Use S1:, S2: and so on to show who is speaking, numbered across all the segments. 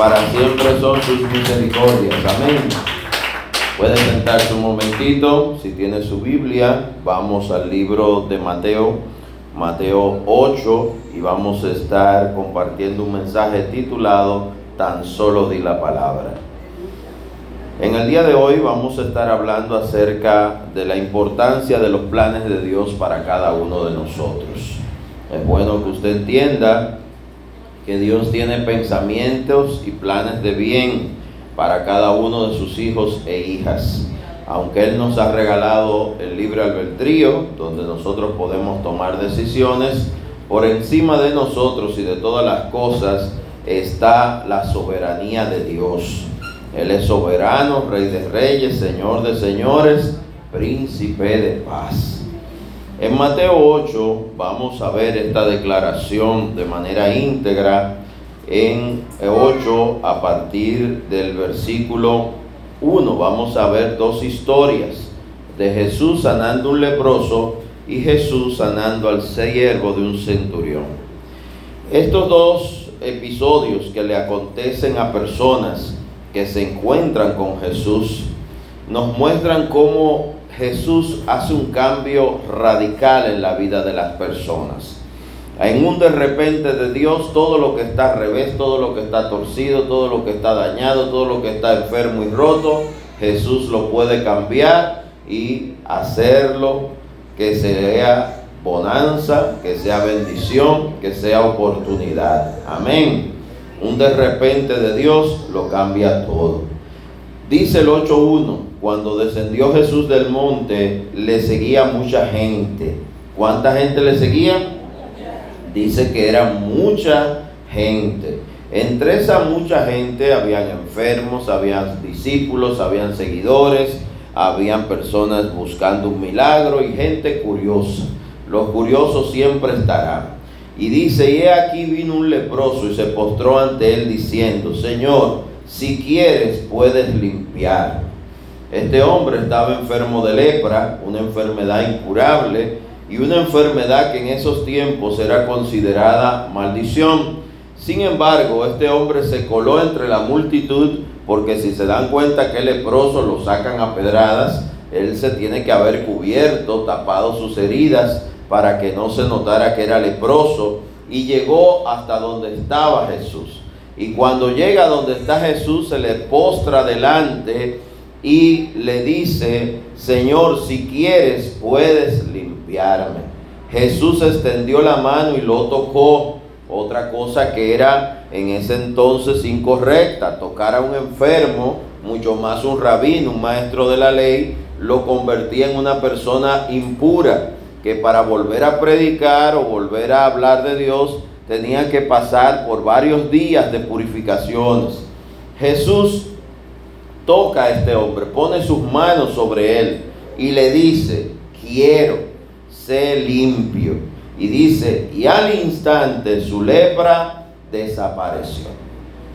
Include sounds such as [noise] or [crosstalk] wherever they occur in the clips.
S1: para siempre son sus misericordias. Amén. Pueden sentarse un momentito, si tiene su Biblia, vamos al libro de Mateo, Mateo 8, y vamos a estar compartiendo un mensaje titulado Tan solo di la palabra. En el día de hoy vamos a estar hablando acerca de la importancia de los planes de Dios para cada uno de nosotros. Es bueno que usted entienda que Dios tiene pensamientos y planes de bien para cada uno de sus hijos e hijas. Aunque Él nos ha regalado el libre albedrío, donde nosotros podemos tomar decisiones, por encima de nosotros y de todas las cosas está la soberanía de Dios. Él es soberano, rey de reyes, señor de señores, príncipe de paz. En Mateo 8 vamos a ver esta declaración de manera íntegra en 8 a partir del versículo 1. Vamos a ver dos historias de Jesús sanando un leproso y Jesús sanando al siervo de un centurión. Estos dos episodios que le acontecen a personas que se encuentran con Jesús nos muestran cómo Jesús hace un cambio radical en la vida de las personas. En un de repente de Dios, todo lo que está al revés, todo lo que está torcido, todo lo que está dañado, todo lo que está enfermo y roto, Jesús lo puede cambiar y hacerlo que sea bonanza, que sea bendición, que sea oportunidad. Amén. Un de repente de Dios lo cambia todo. Dice el 8.1 cuando descendió Jesús del monte, le seguía mucha gente. ¿Cuánta gente le seguía? Dice que era mucha gente. Entre esa mucha gente habían enfermos, habían discípulos, habían seguidores, habían personas buscando un milagro y gente curiosa. Los curiosos siempre estarán. Y dice, y aquí vino un leproso y se postró ante él diciendo, Señor, si quieres puedes limpiar. Este hombre estaba enfermo de lepra, una enfermedad incurable y una enfermedad que en esos tiempos era considerada maldición. Sin embargo, este hombre se coló entre la multitud porque si se dan cuenta que leproso lo sacan a pedradas, él se tiene que haber cubierto, tapado sus heridas para que no se notara que era leproso y llegó hasta donde estaba Jesús. Y cuando llega donde está Jesús, se le postra delante y le dice, Señor, si quieres, puedes limpiarme. Jesús extendió la mano y lo tocó. Otra cosa que era en ese entonces incorrecta, tocar a un enfermo, mucho más un rabino, un maestro de la ley, lo convertía en una persona impura, que para volver a predicar o volver a hablar de Dios tenía que pasar por varios días de purificaciones. Jesús toca a este hombre, pone sus manos sobre él y le dice, quiero, ser limpio. Y dice, y al instante su lepra desapareció.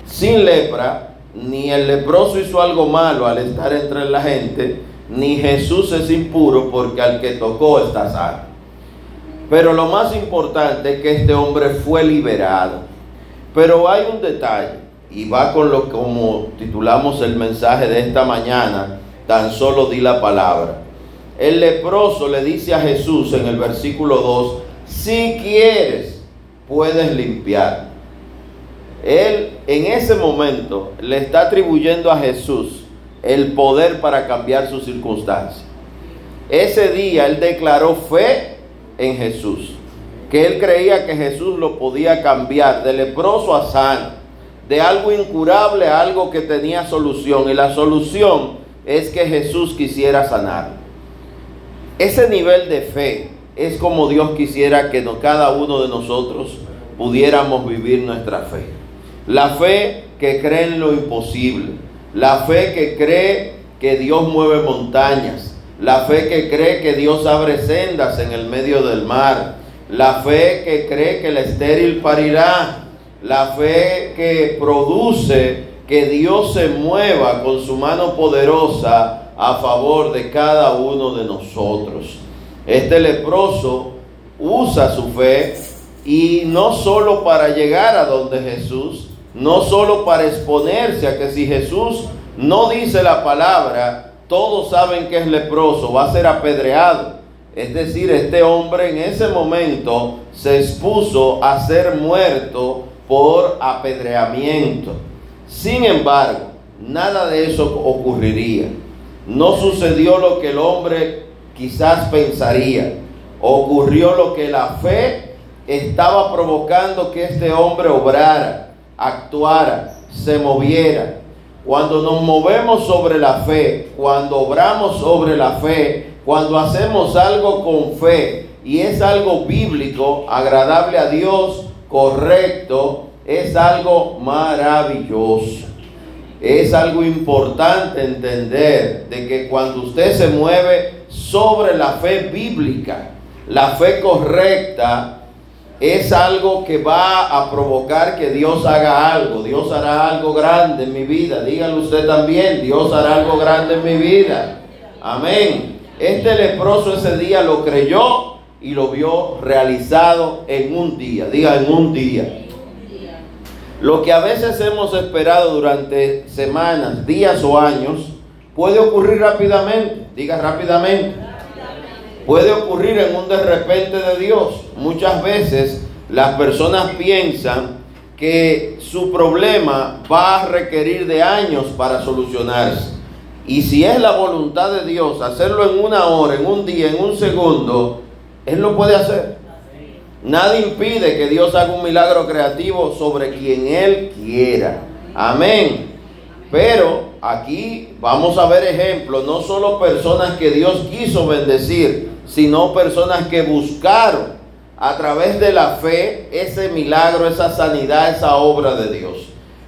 S1: Sin lepra, ni el leproso hizo algo malo al estar entre la gente, ni Jesús es impuro porque al que tocó está sano. Pero lo más importante es que este hombre fue liberado. Pero hay un detalle y va con lo como titulamos el mensaje de esta mañana, tan solo di la palabra. El leproso le dice a Jesús en el versículo 2, si quieres, puedes limpiar. Él en ese momento le está atribuyendo a Jesús el poder para cambiar sus circunstancias. Ese día él declaró fe en Jesús, que él creía que Jesús lo podía cambiar de leproso a sano de algo incurable a algo que tenía solución. Y la solución es que Jesús quisiera sanar. Ese nivel de fe es como Dios quisiera que cada uno de nosotros pudiéramos vivir nuestra fe. La fe que cree en lo imposible. La fe que cree que Dios mueve montañas. La fe que cree que Dios abre sendas en el medio del mar. La fe que cree que el estéril parirá la fe que produce que Dios se mueva con su mano poderosa a favor de cada uno de nosotros. Este leproso usa su fe y no solo para llegar a donde Jesús, no solo para exponerse a que si Jesús no dice la palabra, todos saben que es leproso, va a ser apedreado. Es decir, este hombre en ese momento se expuso a ser muerto por apedreamiento. Sin embargo, nada de eso ocurriría. No sucedió lo que el hombre quizás pensaría. Ocurrió lo que la fe estaba provocando que este hombre obrara, actuara, se moviera. Cuando nos movemos sobre la fe, cuando obramos sobre la fe, cuando hacemos algo con fe y es algo bíblico, agradable a Dios, correcto, es algo maravilloso. Es algo importante entender de que cuando usted se mueve sobre la fe bíblica, la fe correcta, es algo que va a provocar que Dios haga algo. Dios hará algo grande en mi vida. Dígalo usted también, Dios hará algo grande en mi vida. Amén. Este leproso ese día lo creyó y lo vio realizado en un día. Diga en un día. Lo que a veces hemos esperado durante semanas, días o años, puede ocurrir rápidamente. Diga rápidamente puede ocurrir en un de repente de Dios. Muchas veces las personas piensan que su problema va a requerir de años para solucionarse. Y si es la voluntad de Dios hacerlo en una hora, en un día, en un segundo, Él lo puede hacer. Nada impide que Dios haga un milagro creativo sobre quien Él quiera. Amén. Pero aquí vamos a ver ejemplos, no solo personas que Dios quiso bendecir, sino personas que buscaron a través de la fe ese milagro, esa sanidad, esa obra de Dios.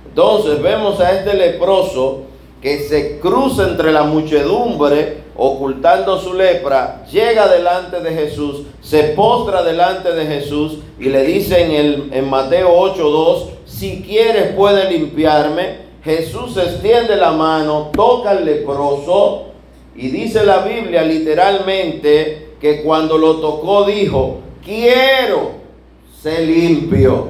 S1: Entonces vemos a este leproso que se cruza entre la muchedumbre ocultando su lepra, llega delante de Jesús, se postra delante de Jesús y le dice en, el, en Mateo 8:2, si quieres puede limpiarme. Jesús extiende la mano, toca al leproso y dice la Biblia literalmente que cuando lo tocó dijo, quiero ser limpio.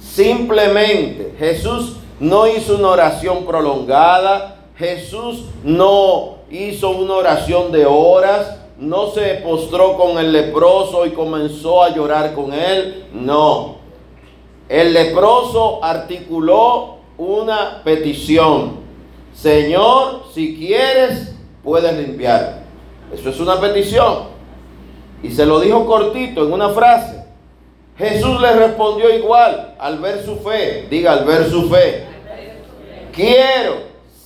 S1: Simplemente Jesús no hizo una oración prolongada, Jesús no hizo una oración de horas, no se postró con el leproso y comenzó a llorar con él, no. El leproso articuló una petición. Señor, si quieres, puedes limpiar. Eso es una petición. Y se lo dijo cortito en una frase. Jesús le respondió igual al ver su fe. Diga, al ver su fe. Quiero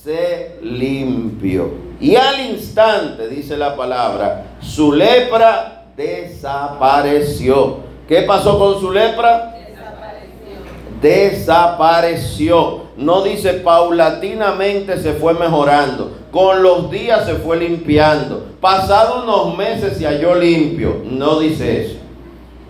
S1: ser limpio. Y al instante, dice la palabra, su lepra desapareció. ¿Qué pasó con su lepra? desapareció. No dice paulatinamente se fue mejorando. Con los días se fue limpiando. Pasado unos meses se halló limpio. No dice eso.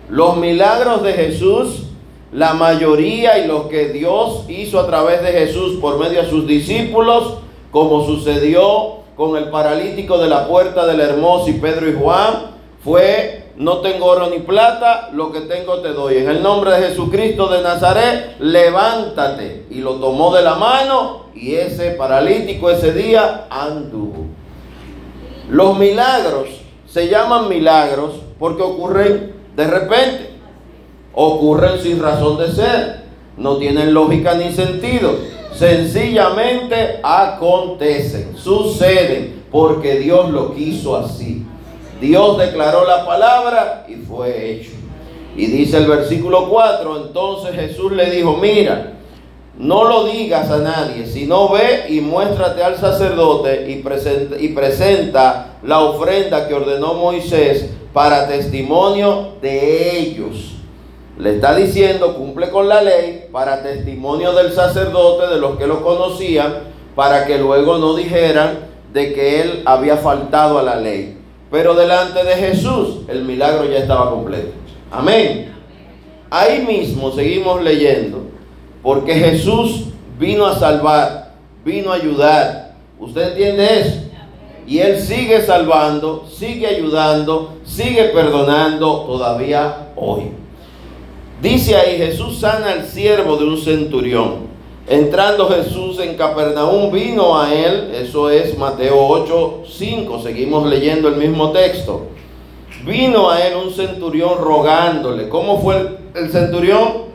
S1: Los milagros de Jesús, la mayoría y los que Dios hizo a través de Jesús por medio de sus discípulos, como sucedió con el paralítico de la puerta del hermoso y Pedro y Juan, fue no tengo oro ni plata, lo que tengo te doy. En el nombre de Jesucristo de Nazaret, levántate. Y lo tomó de la mano y ese paralítico ese día anduvo. Los milagros se llaman milagros porque ocurren de repente. Ocurren sin razón de ser. No tienen lógica ni sentido. Sencillamente acontecen, suceden, porque Dios lo quiso así. Dios declaró la palabra y fue hecho. Y dice el versículo 4, entonces Jesús le dijo, mira, no lo digas a nadie, sino ve y muéstrate al sacerdote y presenta, y presenta la ofrenda que ordenó Moisés para testimonio de ellos. Le está diciendo, cumple con la ley para testimonio del sacerdote, de los que lo conocían, para que luego no dijeran de que él había faltado a la ley. Pero delante de Jesús el milagro ya estaba completo. Amén. Ahí mismo seguimos leyendo, porque Jesús vino a salvar, vino a ayudar. ¿Usted entiende eso? Y Él sigue salvando, sigue ayudando, sigue perdonando todavía hoy. Dice ahí, Jesús sana al siervo de un centurión. Entrando Jesús en Capernaum, vino a él, eso es Mateo 8, 5, seguimos leyendo el mismo texto. Vino a él un centurión rogándole. ¿Cómo fue el, el centurión?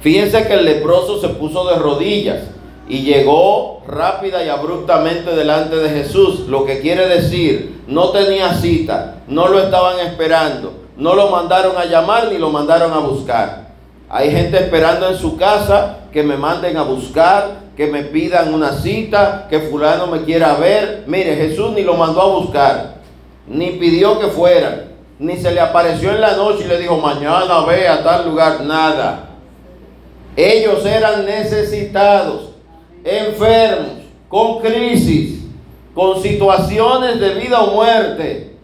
S1: Fíjense que el leproso se puso de rodillas y llegó rápida y abruptamente delante de Jesús, lo que quiere decir, no tenía cita, no lo estaban esperando, no lo mandaron a llamar ni lo mandaron a buscar. Hay gente esperando en su casa que me manden a buscar, que me pidan una cita, que fulano me quiera ver. Mire, Jesús ni lo mandó a buscar, ni pidió que fuera, ni se le apareció en la noche y le dijo, mañana ve a tal lugar, nada. Ellos eran necesitados enfermos, con crisis, con situaciones de vida o muerte,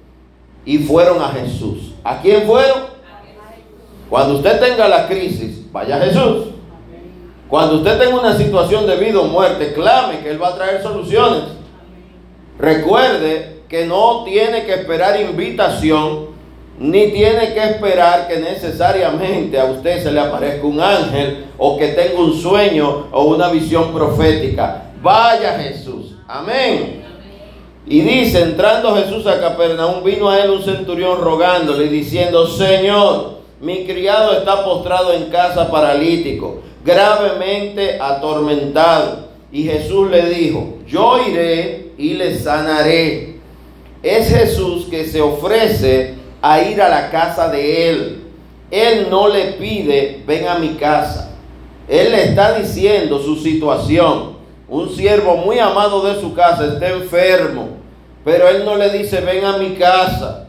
S1: y fueron a Jesús. ¿A quién fueron? Cuando usted tenga la crisis, vaya Jesús. Cuando usted tenga una situación de vida o muerte, clame que Él va a traer soluciones. Recuerde que no tiene que esperar invitación, ni tiene que esperar que necesariamente a usted se le aparezca un ángel o que tenga un sueño o una visión profética. Vaya Jesús. Amén. Y dice, entrando Jesús a Capernaum, vino a él un centurión rogándole diciendo, Señor, mi criado está postrado en casa paralítico, gravemente atormentado. Y Jesús le dijo, yo iré y le sanaré. Es Jesús que se ofrece a ir a la casa de él. Él no le pide, ven a mi casa. Él le está diciendo su situación. Un siervo muy amado de su casa está enfermo, pero él no le dice, ven a mi casa.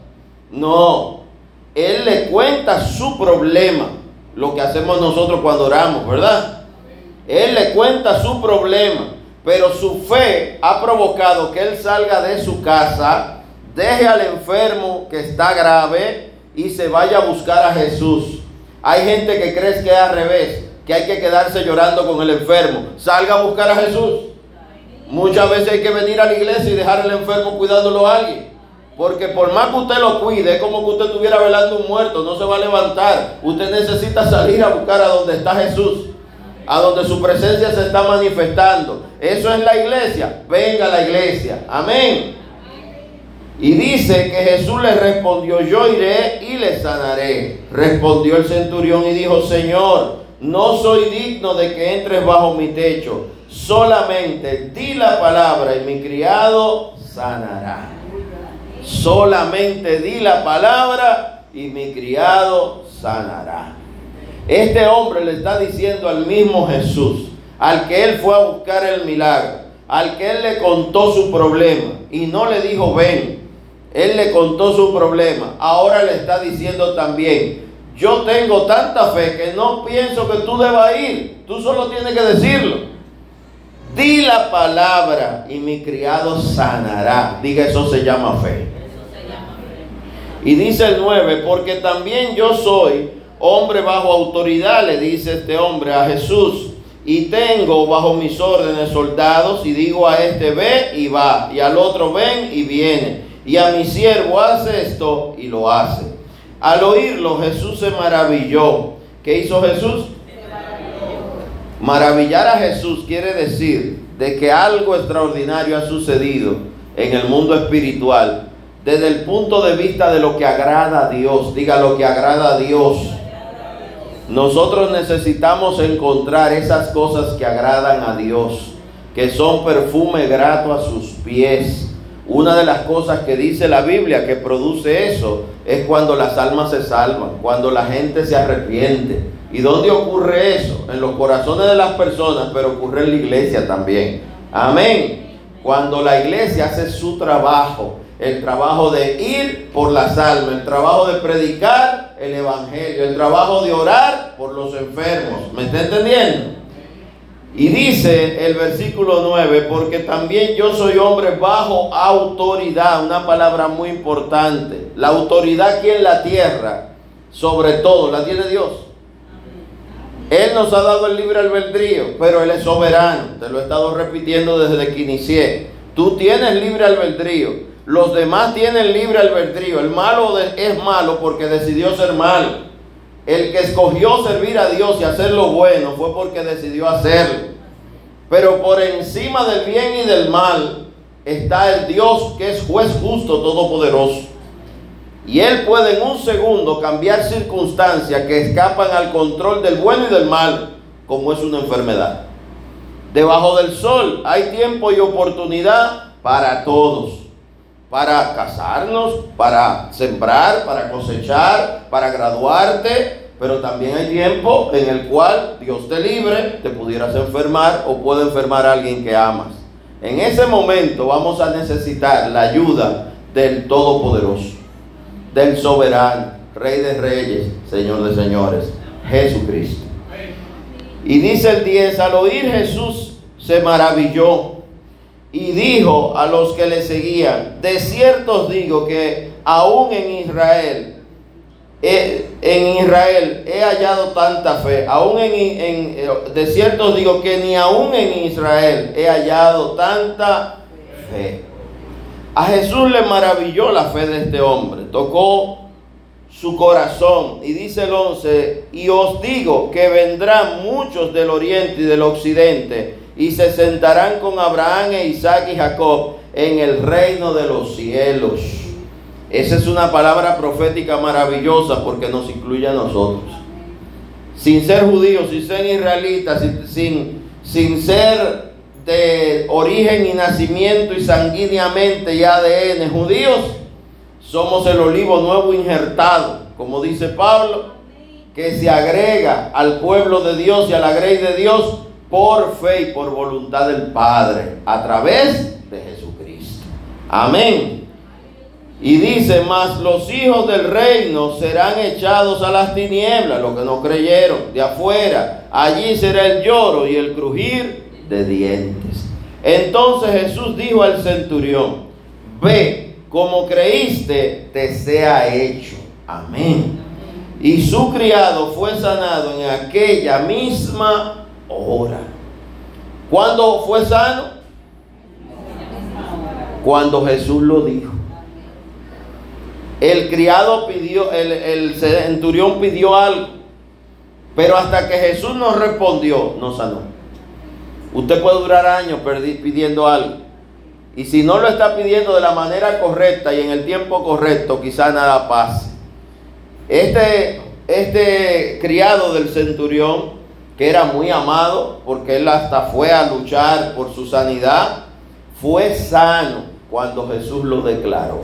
S1: No, él le cuenta su problema, lo que hacemos nosotros cuando oramos, ¿verdad? Él le cuenta su problema, pero su fe ha provocado que él salga de su casa, deje al enfermo que está grave y se vaya a buscar a Jesús. Hay gente que cree que es al revés que hay que quedarse llorando con el enfermo. Salga a buscar a Jesús. Muchas veces hay que venir a la iglesia y dejar al enfermo cuidándolo a alguien. Porque por más que usted lo cuide, es como que usted estuviera velando un muerto, no se va a levantar. Usted necesita salir a buscar a donde está Jesús, a donde su presencia se está manifestando. Eso es la iglesia. Venga a la iglesia. Amén. Y dice que Jesús le respondió, yo iré y le sanaré. Respondió el centurión y dijo, Señor, no soy digno de que entres bajo mi techo. Solamente di la palabra y mi criado sanará. Solamente di la palabra y mi criado sanará. Este hombre le está diciendo al mismo Jesús, al que él fue a buscar el milagro, al que él le contó su problema y no le dijo ven. Él le contó su problema. Ahora le está diciendo también, yo tengo tanta fe que no pienso que tú debas ir. Tú solo tienes que decirlo. Di la palabra y mi criado sanará. Diga, eso se llama fe. Y dice el 9, porque también yo soy hombre bajo autoridad, le dice este hombre a Jesús. Y tengo bajo mis órdenes soldados y digo a este ve y va. Y al otro ven y viene. Y a mi siervo hace esto y lo hace. Al oírlo Jesús se maravilló. ¿Qué hizo Jesús? Maravillar a Jesús quiere decir de que algo extraordinario ha sucedido en el mundo espiritual desde el punto de vista de lo que agrada a Dios. Diga lo que agrada a Dios. Nosotros necesitamos encontrar esas cosas que agradan a Dios, que son perfume grato a sus pies una de las cosas que dice la Biblia que produce eso es cuando las almas se salvan, cuando la gente se arrepiente. ¿Y dónde ocurre eso? En los corazones de las personas, pero ocurre en la iglesia también. Amén. Cuando la iglesia hace su trabajo, el trabajo de ir por las almas, el trabajo de predicar el evangelio, el trabajo de orar por los enfermos. ¿Me está entendiendo? Y dice el versículo 9, porque también yo soy hombre bajo autoridad, una palabra muy importante. La autoridad aquí en la tierra, sobre todo, la tiene Dios. Él nos ha dado el libre albedrío, pero Él es soberano. Te lo he estado repitiendo desde que inicié. Tú tienes libre albedrío. Los demás tienen libre albedrío. El malo es malo porque decidió ser malo. El que escogió servir a Dios y hacer lo bueno fue porque decidió hacerlo. Pero por encima del bien y del mal está el Dios que es juez justo, todopoderoso. Y Él puede en un segundo cambiar circunstancias que escapan al control del bueno y del mal, como es una enfermedad. Debajo del sol hay tiempo y oportunidad para todos. Para casarnos, para sembrar, para cosechar, para graduarte. Pero también hay tiempo en el cual Dios te libre, te pudieras enfermar o puede enfermar a alguien que amas. En ese momento vamos a necesitar la ayuda del Todopoderoso del soberano, Rey de Reyes, Señor de Señores, Jesucristo. Y dice el 10, al oír Jesús se maravilló y dijo a los que le seguían, de cierto os digo que aún en Israel, en Israel he hallado tanta fe, aún en, en de cierto digo que ni aún en Israel he hallado tanta fe. A Jesús le maravilló la fe de este hombre, tocó su corazón. Y dice el 11, y os digo que vendrán muchos del oriente y del occidente y se sentarán con Abraham e Isaac y Jacob en el reino de los cielos. Esa es una palabra profética maravillosa porque nos incluye a nosotros. Sin ser judíos, sin ser israelitas, sin, sin ser de origen y nacimiento y sanguíneamente y ADN judíos, somos el olivo nuevo injertado, como dice Pablo, que se agrega al pueblo de Dios y a la grey de Dios por fe y por voluntad del Padre, a través de Jesucristo. Amén. Y dice, más los hijos del reino serán echados a las tinieblas, los que no creyeron, de afuera. Allí será el lloro y el crujir de dientes. Entonces Jesús dijo al centurión, ve, como creíste, te sea hecho. Amén. Y su criado fue sanado en aquella misma hora. ¿Cuándo fue sano? Cuando Jesús lo dijo. El criado pidió, el, el centurión pidió algo, pero hasta que Jesús nos respondió, no sanó. Usted puede durar años pidiendo algo. Y si no lo está pidiendo de la manera correcta y en el tiempo correcto, quizá nada pase. Este, este criado del centurión, que era muy amado, porque él hasta fue a luchar por su sanidad, fue sano cuando Jesús lo declaró.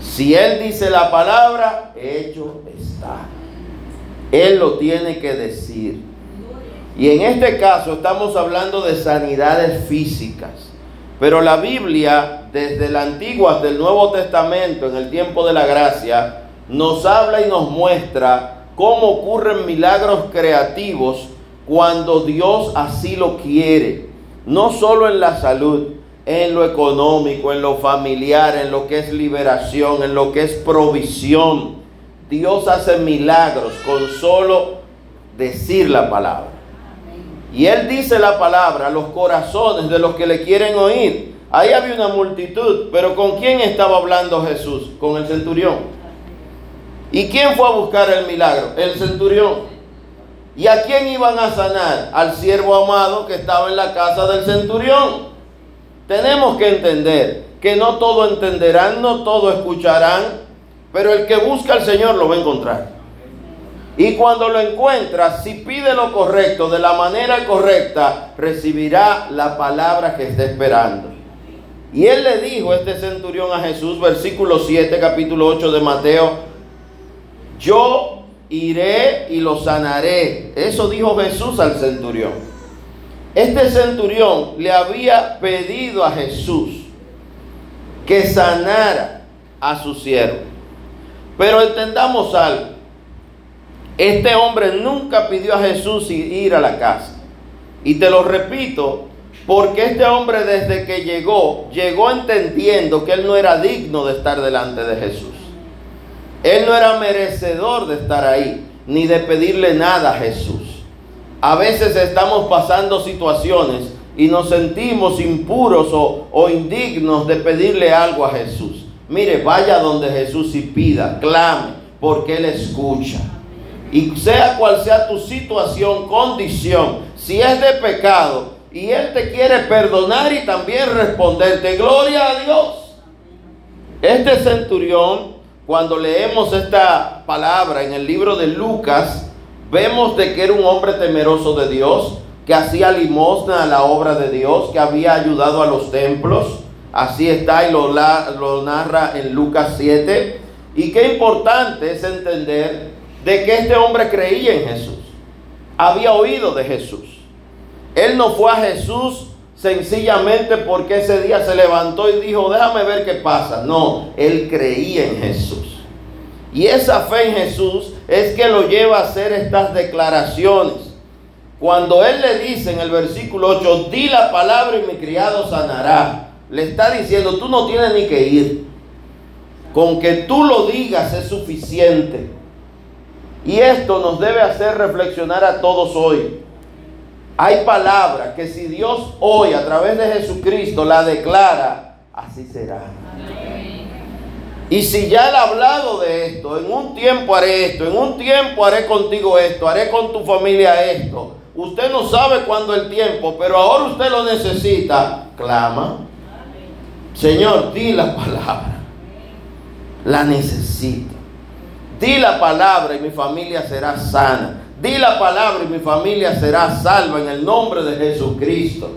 S1: Si él dice la palabra, hecho está. Él lo tiene que decir. Y en este caso estamos hablando de sanidades físicas. Pero la Biblia, desde el Antiguo hasta el Nuevo Testamento, en el tiempo de la gracia, nos habla y nos muestra cómo ocurren milagros creativos cuando Dios así lo quiere. No solo en la salud, en lo económico, en lo familiar, en lo que es liberación, en lo que es provisión. Dios hace milagros con solo decir la palabra. Y él dice la palabra a los corazones de los que le quieren oír. Ahí había una multitud, pero ¿con quién estaba hablando Jesús? Con el centurión. ¿Y quién fue a buscar el milagro? El centurión. ¿Y a quién iban a sanar? Al siervo amado que estaba en la casa del centurión. Tenemos que entender que no todo entenderán, no todo escucharán, pero el que busca al Señor lo va a encontrar. Y cuando lo encuentra, si pide lo correcto, de la manera correcta, recibirá la palabra que está esperando. Y él le dijo, este centurión a Jesús, versículo 7, capítulo 8 de Mateo, yo iré y lo sanaré. Eso dijo Jesús al centurión. Este centurión le había pedido a Jesús que sanara a su siervo. Pero entendamos algo. Este hombre nunca pidió a Jesús ir a la casa. Y te lo repito, porque este hombre desde que llegó, llegó entendiendo que él no era digno de estar delante de Jesús. Él no era merecedor de estar ahí, ni de pedirle nada a Jesús. A veces estamos pasando situaciones y nos sentimos impuros o, o indignos de pedirle algo a Jesús. Mire, vaya donde Jesús y pida, clame, porque Él escucha. Y sea cual sea tu situación, condición, si es de pecado, y Él te quiere perdonar y también responderte, gloria a Dios. Este centurión, cuando leemos esta palabra en el libro de Lucas, vemos de que era un hombre temeroso de Dios, que hacía limosna a la obra de Dios, que había ayudado a los templos. Así está y lo, lo narra en Lucas 7. Y qué importante es entender de que este hombre creía en Jesús. Había oído de Jesús. Él no fue a Jesús sencillamente porque ese día se levantó y dijo, déjame ver qué pasa. No, él creía en Jesús. Y esa fe en Jesús es que lo lleva a hacer estas declaraciones. Cuando él le dice en el versículo 8, di la palabra y mi criado sanará, le está diciendo, tú no tienes ni que ir. Con que tú lo digas es suficiente. Y esto nos debe hacer reflexionar a todos hoy. Hay palabras que si Dios hoy a través de Jesucristo la declara, así será. Y si ya él ha hablado de esto, en un tiempo haré esto, en un tiempo haré contigo esto, haré con tu familia esto. Usted no sabe cuándo el tiempo, pero ahora usted lo necesita. Clama. Señor, di la palabra. La necesito. Di la palabra y mi familia será sana. Di la palabra y mi familia será salva en el nombre de Jesucristo.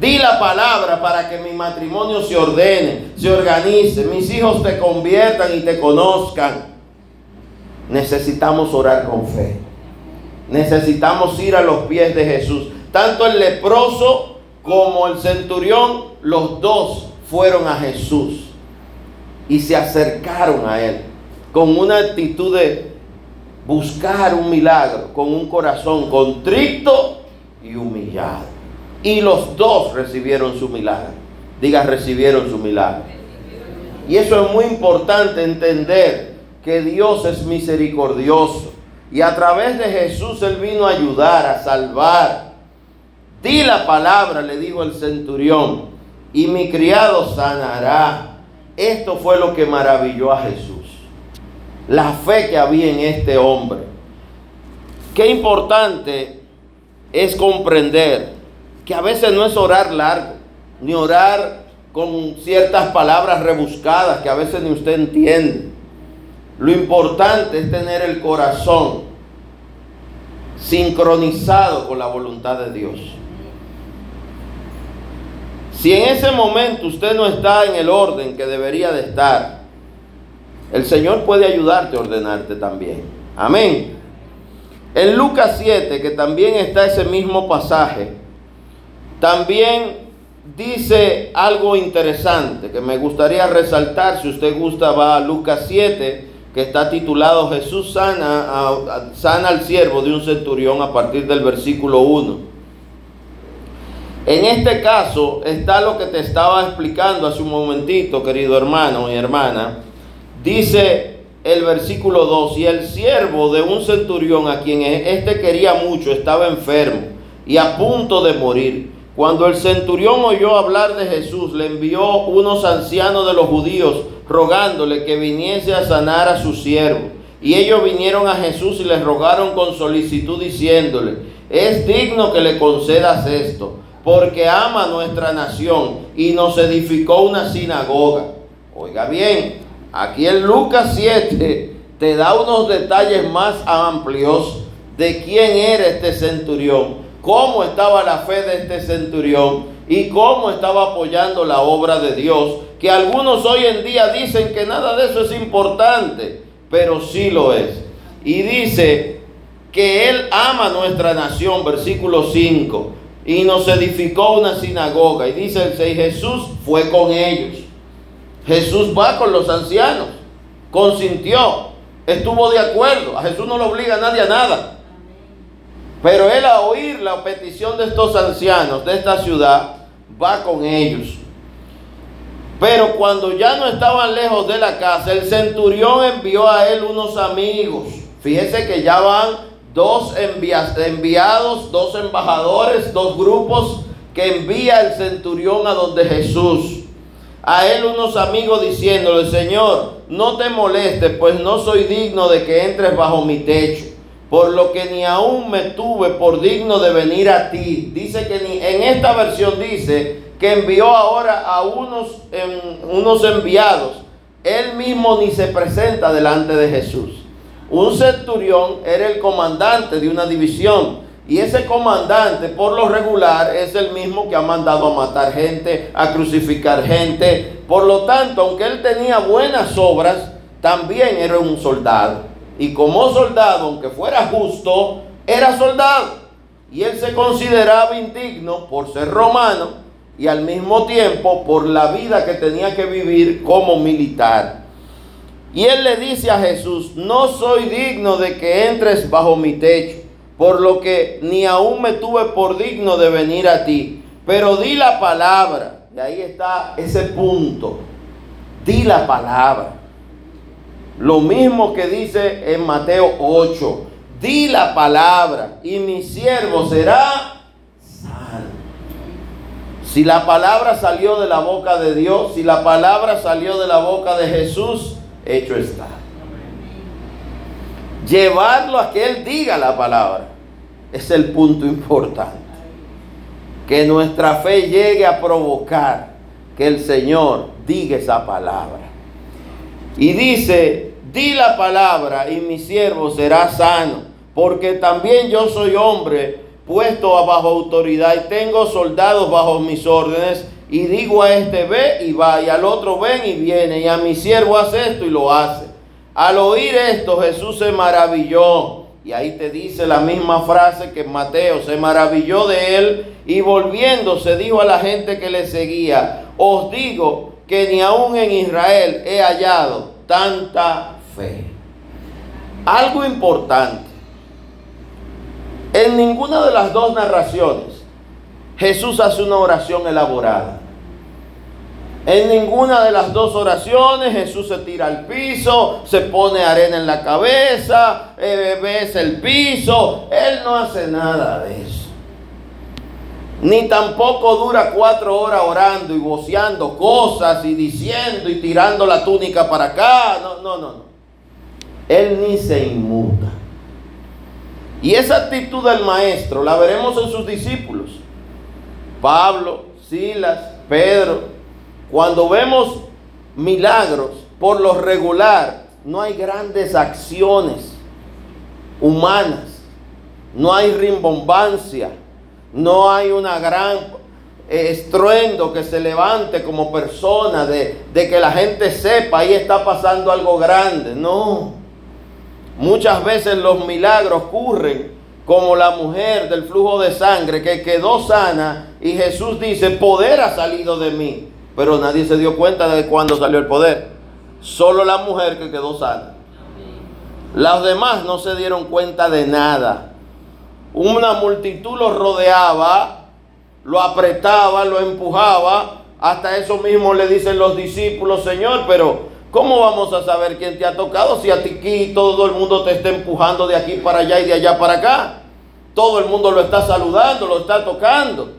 S1: Di la palabra para que mi matrimonio se ordene, se organice, mis hijos te conviertan y te conozcan. Necesitamos orar con fe. Necesitamos ir a los pies de Jesús. Tanto el leproso como el centurión, los dos fueron a Jesús y se acercaron a Él con una actitud de buscar un milagro, con un corazón contrito y humillado. Y los dos recibieron su milagro. Diga, recibieron su milagro. Y eso es muy importante entender que Dios es misericordioso. Y a través de Jesús Él vino a ayudar, a salvar. Di la palabra, le dijo el centurión, y mi criado sanará. Esto fue lo que maravilló a Jesús la fe que había en este hombre. Qué importante es comprender que a veces no es orar largo, ni orar con ciertas palabras rebuscadas que a veces ni usted entiende. Lo importante es tener el corazón sincronizado con la voluntad de Dios. Si en ese momento usted no está en el orden que debería de estar, el Señor puede ayudarte a ordenarte también. Amén. En Lucas 7, que también está ese mismo pasaje, también dice algo interesante que me gustaría resaltar. Si usted gusta, va a Lucas 7, que está titulado Jesús sana, sana al siervo de un centurión a partir del versículo 1. En este caso está lo que te estaba explicando hace un momentito, querido hermano y hermana, Dice el versículo 2, y el siervo de un centurión a quien éste quería mucho estaba enfermo y a punto de morir. Cuando el centurión oyó hablar de Jesús, le envió unos ancianos de los judíos rogándole que viniese a sanar a su siervo. Y ellos vinieron a Jesús y le rogaron con solicitud diciéndole, es digno que le concedas esto, porque ama nuestra nación y nos edificó una sinagoga. Oiga bien, Aquí en Lucas 7 te da unos detalles más amplios de quién era este centurión, cómo estaba la fe de este centurión y cómo estaba apoyando la obra de Dios, que algunos hoy en día dicen que nada de eso es importante, pero sí lo es. Y dice que Él ama nuestra nación, versículo 5, y nos edificó una sinagoga. Y dice el 6, Jesús fue con ellos. Jesús va con los ancianos, consintió, estuvo de acuerdo. A Jesús no le obliga a nadie a nada. Pero él a oír la petición de estos ancianos de esta ciudad, va con ellos. Pero cuando ya no estaban lejos de la casa, el centurión envió a él unos amigos. Fíjese que ya van dos enviados, dos embajadores, dos grupos que envía el centurión a donde Jesús a él unos amigos diciéndole, Señor, no te molestes, pues no soy digno de que entres bajo mi techo. por lo que ni aún me tuve por digno de venir a ti. Dice que ni, en esta versión dice que envió ahora a unos, unos enviados. Él mismo ni se presenta delante de Jesús. Un centurión era el comandante de una división. Y ese comandante, por lo regular, es el mismo que ha mandado a matar gente, a crucificar gente. Por lo tanto, aunque él tenía buenas obras, también era un soldado. Y como soldado, aunque fuera justo, era soldado. Y él se consideraba indigno por ser romano y al mismo tiempo por la vida que tenía que vivir como militar. Y él le dice a Jesús, no soy digno de que entres bajo mi techo, por lo que ni aún me tuve por digno de venir a ti, pero di la palabra. Y ahí está ese punto. Di la palabra. Lo mismo que dice en Mateo 8. Di la palabra y mi siervo será sano. Si la palabra salió de la boca de Dios, si la palabra salió de la boca de Jesús, hecho está. Llevarlo a que Él diga la palabra es el punto importante. Que nuestra fe llegue a provocar que el Señor diga esa palabra. Y dice, di la palabra y mi siervo será sano, porque también yo soy hombre puesto bajo autoridad y tengo soldados bajo mis órdenes y digo a este ve y va y al otro ven y viene y a mi siervo hace esto y lo hace. Al oír esto Jesús se maravilló y ahí te dice la misma frase que Mateo se maravilló de él y volviéndose dijo a la gente que le seguía, os digo que ni aún en Israel he hallado tanta fe. Algo importante. En ninguna de las dos narraciones Jesús hace una oración elaborada. En ninguna de las dos oraciones Jesús se tira al piso, se pone arena en la cabeza, eh, besa el piso. Él no hace nada de eso. Ni tampoco dura cuatro horas orando y voceando cosas y diciendo y tirando la túnica para acá. No, no, no. Él ni se inmuta. Y esa actitud del maestro la veremos en sus discípulos. Pablo, Silas, Pedro, cuando vemos milagros, por lo regular, no hay grandes acciones humanas, no hay rimbombancia, no hay una gran estruendo que se levante como persona de, de que la gente sepa ahí está pasando algo grande. No. Muchas veces los milagros ocurren como la mujer del flujo de sangre que quedó sana y Jesús dice, poder ha salido de mí. Pero nadie se dio cuenta de cuándo salió el poder. Solo la mujer que quedó sana. Los demás no se dieron cuenta de nada. Una multitud lo rodeaba, lo apretaba, lo empujaba. Hasta eso mismo le dicen los discípulos, Señor, pero ¿cómo vamos a saber quién te ha tocado si a ti todo el mundo te está empujando de aquí para allá y de allá para acá? Todo el mundo lo está saludando, lo está tocando.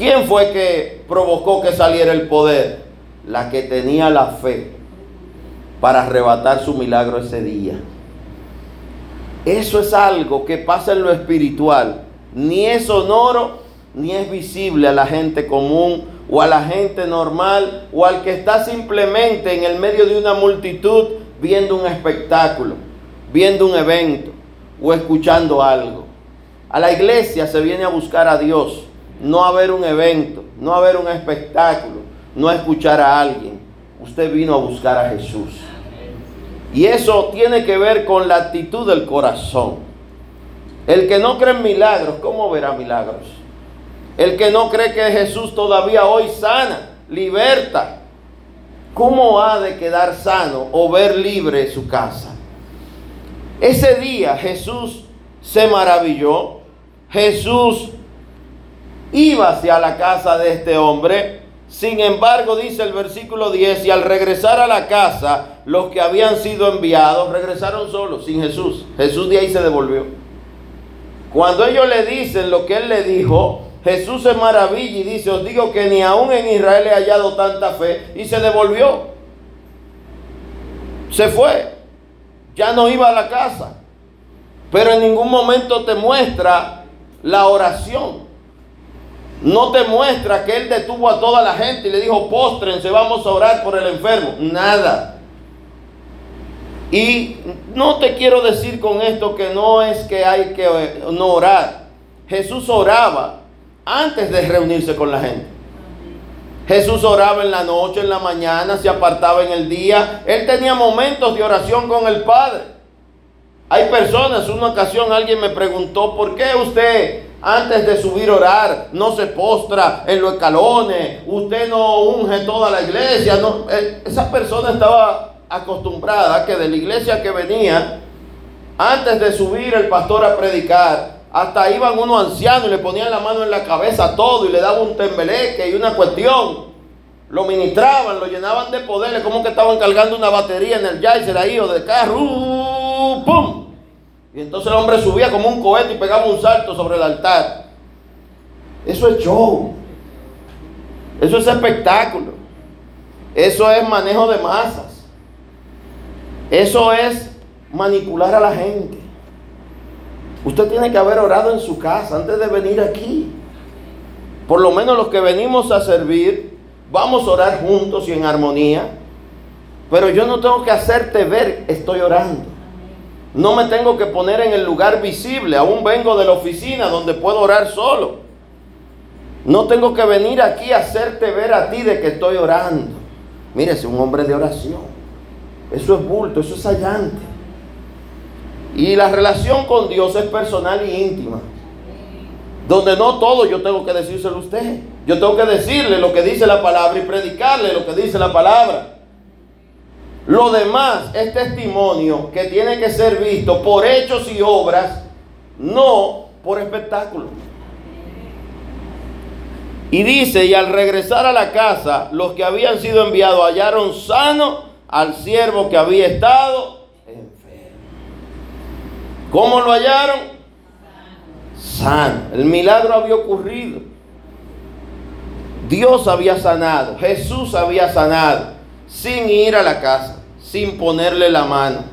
S1: ¿Quién fue que provocó que saliera el poder? La que tenía la fe para arrebatar su milagro ese día. Eso es algo que pasa en lo espiritual. Ni es sonoro, ni es visible a la gente común o a la gente normal o al que está simplemente en el medio de una multitud viendo un espectáculo, viendo un evento o escuchando algo. A la iglesia se viene a buscar a Dios no a ver un evento, no a ver un espectáculo, no escuchar a alguien. Usted vino a buscar a Jesús. Y eso tiene que ver con la actitud del corazón. El que no cree en milagros, ¿cómo verá milagros? El que no cree que Jesús todavía hoy sana, liberta, ¿cómo ha de quedar sano o ver libre su casa? Ese día Jesús se maravilló, Jesús iba hacia la casa de este hombre. Sin embargo, dice el versículo 10, y al regresar a la casa, los que habían sido enviados regresaron solos, sin Jesús. Jesús de ahí se devolvió. Cuando ellos le dicen lo que él le dijo, Jesús se maravilla y dice, os digo que ni aún en Israel he hallado tanta fe, y se devolvió. Se fue, ya no iba a la casa. pero en ningún momento te muestra la oración. No te muestra que Él detuvo a toda la gente y le dijo, postrense, vamos a orar por el enfermo. Nada. Y no te quiero decir con esto que no es que hay que no orar. Jesús oraba antes de reunirse con la gente. Jesús oraba en la noche, en la mañana, se apartaba en el día. Él tenía momentos de oración con el Padre. Hay personas, una ocasión alguien me preguntó, ¿por qué usted antes de subir a orar no se postra en los escalones? Usted no unge toda la iglesia. No, eh, esa persona estaba acostumbrada que de la iglesia que venía, antes de subir el pastor a predicar, hasta iban unos ancianos y le ponían la mano en la cabeza todo y le daban un tembeleque y una cuestión. Lo ministraban, lo llenaban de poder, como que estaban cargando una batería en el Yaiser ahí o de carro. ¡Pum! Y entonces el hombre subía como un cohete y pegaba un salto sobre el altar. Eso es show. Eso es espectáculo. Eso es manejo de masas. Eso es manipular a la gente. Usted tiene que haber orado en su casa antes de venir aquí. Por lo menos los que venimos a servir, vamos a orar juntos y en armonía. Pero yo no tengo que hacerte ver, estoy orando. No me tengo que poner en el lugar visible. Aún vengo de la oficina donde puedo orar solo. No tengo que venir aquí a hacerte ver a ti de que estoy orando. Mire, es un hombre de oración. Eso es bulto, eso es allante. Y la relación con Dios es personal y íntima. Donde no todo yo tengo que decírselo a usted. Yo tengo que decirle lo que dice la palabra y predicarle lo que dice la palabra. Lo demás es testimonio que tiene que ser visto por hechos y obras, no por espectáculo. Y dice, y al regresar a la casa, los que habían sido enviados hallaron sano al siervo que había estado enfermo. ¿Cómo lo hallaron? Sano. El milagro había ocurrido. Dios había sanado, Jesús había sanado, sin ir a la casa sin ponerle la mano,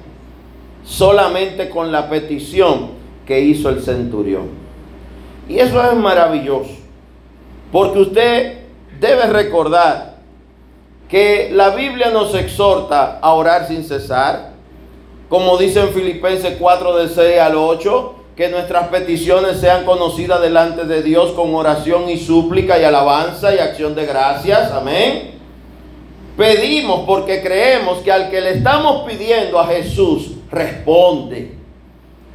S1: solamente con la petición que hizo el centurión. Y eso es maravilloso, porque usted debe recordar que la Biblia nos exhorta a orar sin cesar, como dice en Filipenses 4 de 6 al 8, que nuestras peticiones sean conocidas delante de Dios con oración y súplica y alabanza y acción de gracias. Amén. Pedimos porque creemos que al que le estamos pidiendo a Jesús responde.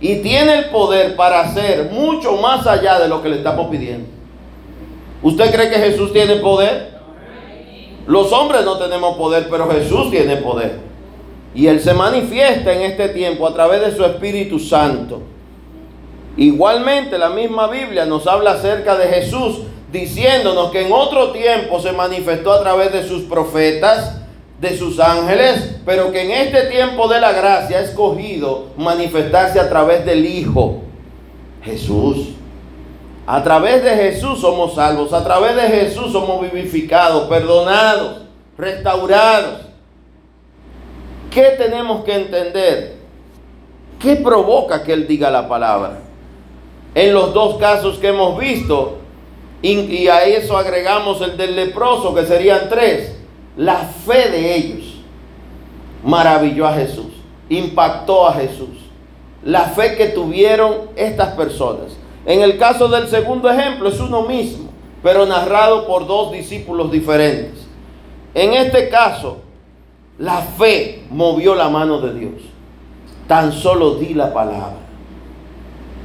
S1: Y tiene el poder para hacer mucho más allá de lo que le estamos pidiendo. ¿Usted cree que Jesús tiene poder? Los hombres no tenemos poder, pero Jesús tiene poder. Y Él se manifiesta en este tiempo a través de su Espíritu Santo. Igualmente la misma Biblia nos habla acerca de Jesús diciéndonos que en otro tiempo se manifestó a través de sus profetas, de sus ángeles, pero que en este tiempo de la gracia ha escogido manifestarse a través del Hijo, Jesús. A través de Jesús somos salvos, a través de Jesús somos vivificados, perdonados, restaurados. ¿Qué tenemos que entender? ¿Qué provoca que Él diga la palabra? En los dos casos que hemos visto, y, a eso agregamos el del leproso, que serían tres. La fe de ellos maravilló a Jesús, impactó a Jesús. La fe que tuvieron estas personas. En el caso del segundo ejemplo es uno mismo, pero narrado por dos discípulos diferentes. En este caso, la fe movió la mano de Dios. Tan solo di la palabra.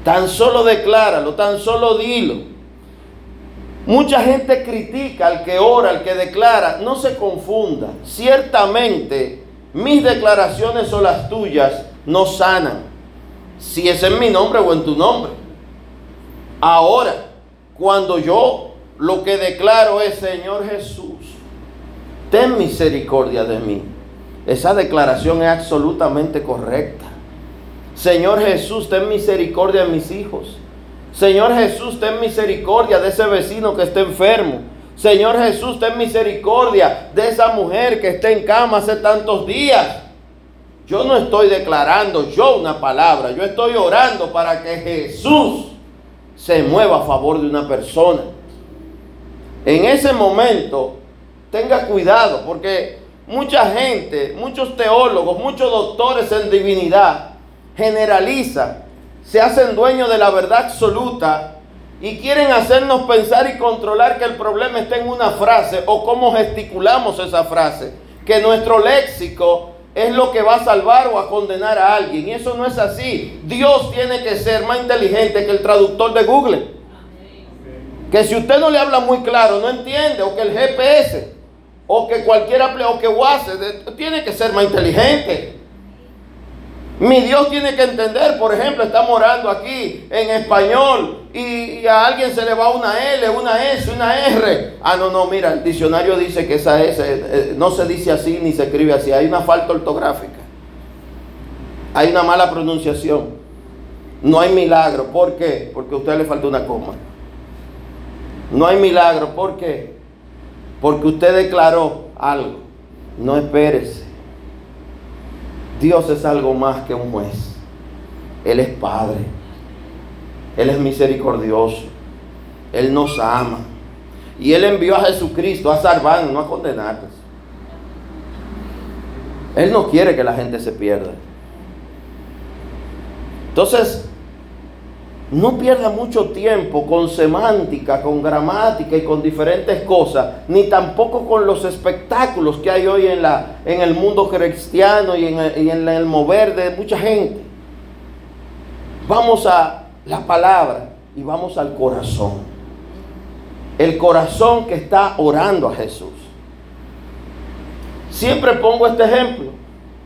S1: Tan solo decláralo, tan solo dilo. Mucha gente critica al que ora, al que declara. No se confunda. Ciertamente mis declaraciones o las tuyas no sanan. Si es en mi nombre o en tu nombre. Ahora, cuando yo lo que declaro es, Señor Jesús, ten misericordia de mí. Esa declaración es absolutamente correcta. Señor Jesús, ten misericordia de mis hijos. Señor Jesús, ten misericordia de ese vecino que está enfermo. Señor Jesús, ten misericordia de esa mujer que está en cama hace tantos días. Yo no estoy declarando yo una palabra, yo estoy orando para que Jesús se mueva a favor de una persona. En ese momento, tenga cuidado, porque mucha gente, muchos teólogos, muchos doctores en divinidad generalizan, se hacen dueños de la verdad absoluta y quieren hacernos pensar y controlar que el problema está en una frase o cómo gesticulamos esa frase, que nuestro léxico es lo que va a salvar o a condenar a alguien. Y eso no es así. Dios tiene que ser más inteligente que el traductor de Google. Que si usted no le habla muy claro, no entiende, o que el GPS, o que cualquier o que WhatsApp, tiene que ser más inteligente. Mi Dios tiene que entender, por ejemplo, estamos orando aquí en español y, a alguien se le va una L, una S, una R. Ah, no, no, mira, el diccionario dice que esa S eh, eh, no se dice así ni se escribe así. Hay una falta ortográfica. Hay una mala pronunciación. No hay milagro. ¿Por qué? Porque a usted le falta una coma. No hay milagro. ¿Por qué? Porque usted declaró algo. No espérese. Dios es algo más que un juez. Él es Padre. Él es misericordioso. Él nos ama. Y Él envió a Jesucristo a salvar, no a condenarnos. Él no quiere que la gente se pierda. Entonces, no pierda mucho tiempo con semántica, con gramática y con diferentes cosas, ni tampoco con los espectáculos que hay hoy en, la, en el mundo cristiano y en el, y en el mover de mucha gente. Vamos a la palabra y vamos al corazón. El corazón que está orando a Jesús. Siempre pongo este ejemplo.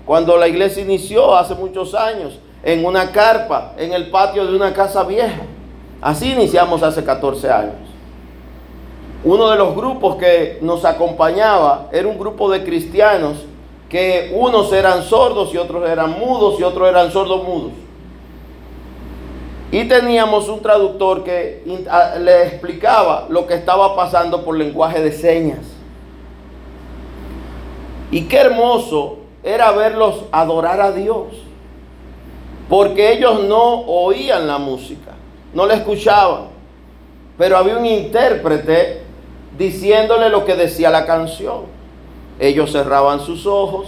S1: Cuando la iglesia inició hace muchos años, en una carpa, en el patio de una casa vieja. Así iniciamos hace 14 años. Uno de los grupos que nos acompañaba era un grupo de cristianos que unos eran sordos y otros eran mudos y otros eran sordos mudos. Y teníamos un traductor que le explicaba lo que estaba pasando por lenguaje de señas. Y qué hermoso era verlos adorar a Dios porque ellos no oían la música, no la escuchaban, pero había un intérprete diciéndole lo que decía la canción. Ellos cerraban sus ojos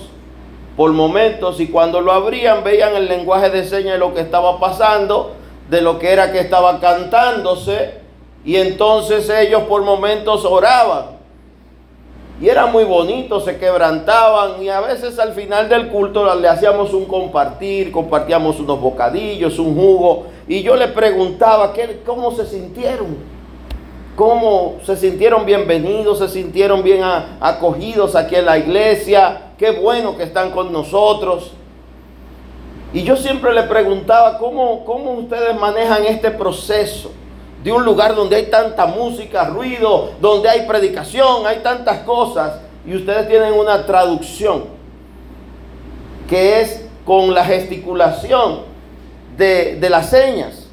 S1: por momentos y cuando lo abrían veían el lenguaje de señas de lo que estaba pasando, de lo que era que estaba cantándose y entonces ellos por momentos oraban. Y era muy bonito, se quebrantaban y a veces al final del culto le hacíamos un compartir, compartíamos unos bocadillos, un jugo. Y yo le preguntaba ¿qué, cómo se sintieron, cómo se sintieron bienvenidos, se sintieron bien acogidos aquí en la iglesia, qué bueno que están con nosotros. Y yo siempre le preguntaba cómo, cómo ustedes manejan este proceso de un lugar donde hay tanta música, ruido, donde hay predicación, hay tantas cosas, y ustedes tienen una traducción que es con la gesticulación de, de las señas.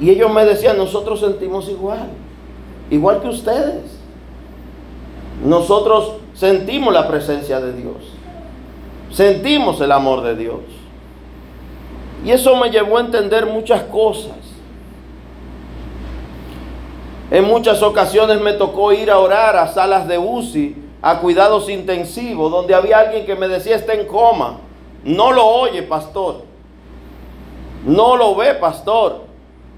S1: Y ellos me decían, nosotros sentimos igual, igual que ustedes. Nosotros sentimos la presencia de Dios, sentimos el amor de Dios. Y eso me llevó a entender muchas cosas. En muchas ocasiones me tocó ir a orar a salas de UCI, a cuidados intensivos, donde había alguien que me decía está en coma. No lo oye, pastor. No lo ve, pastor.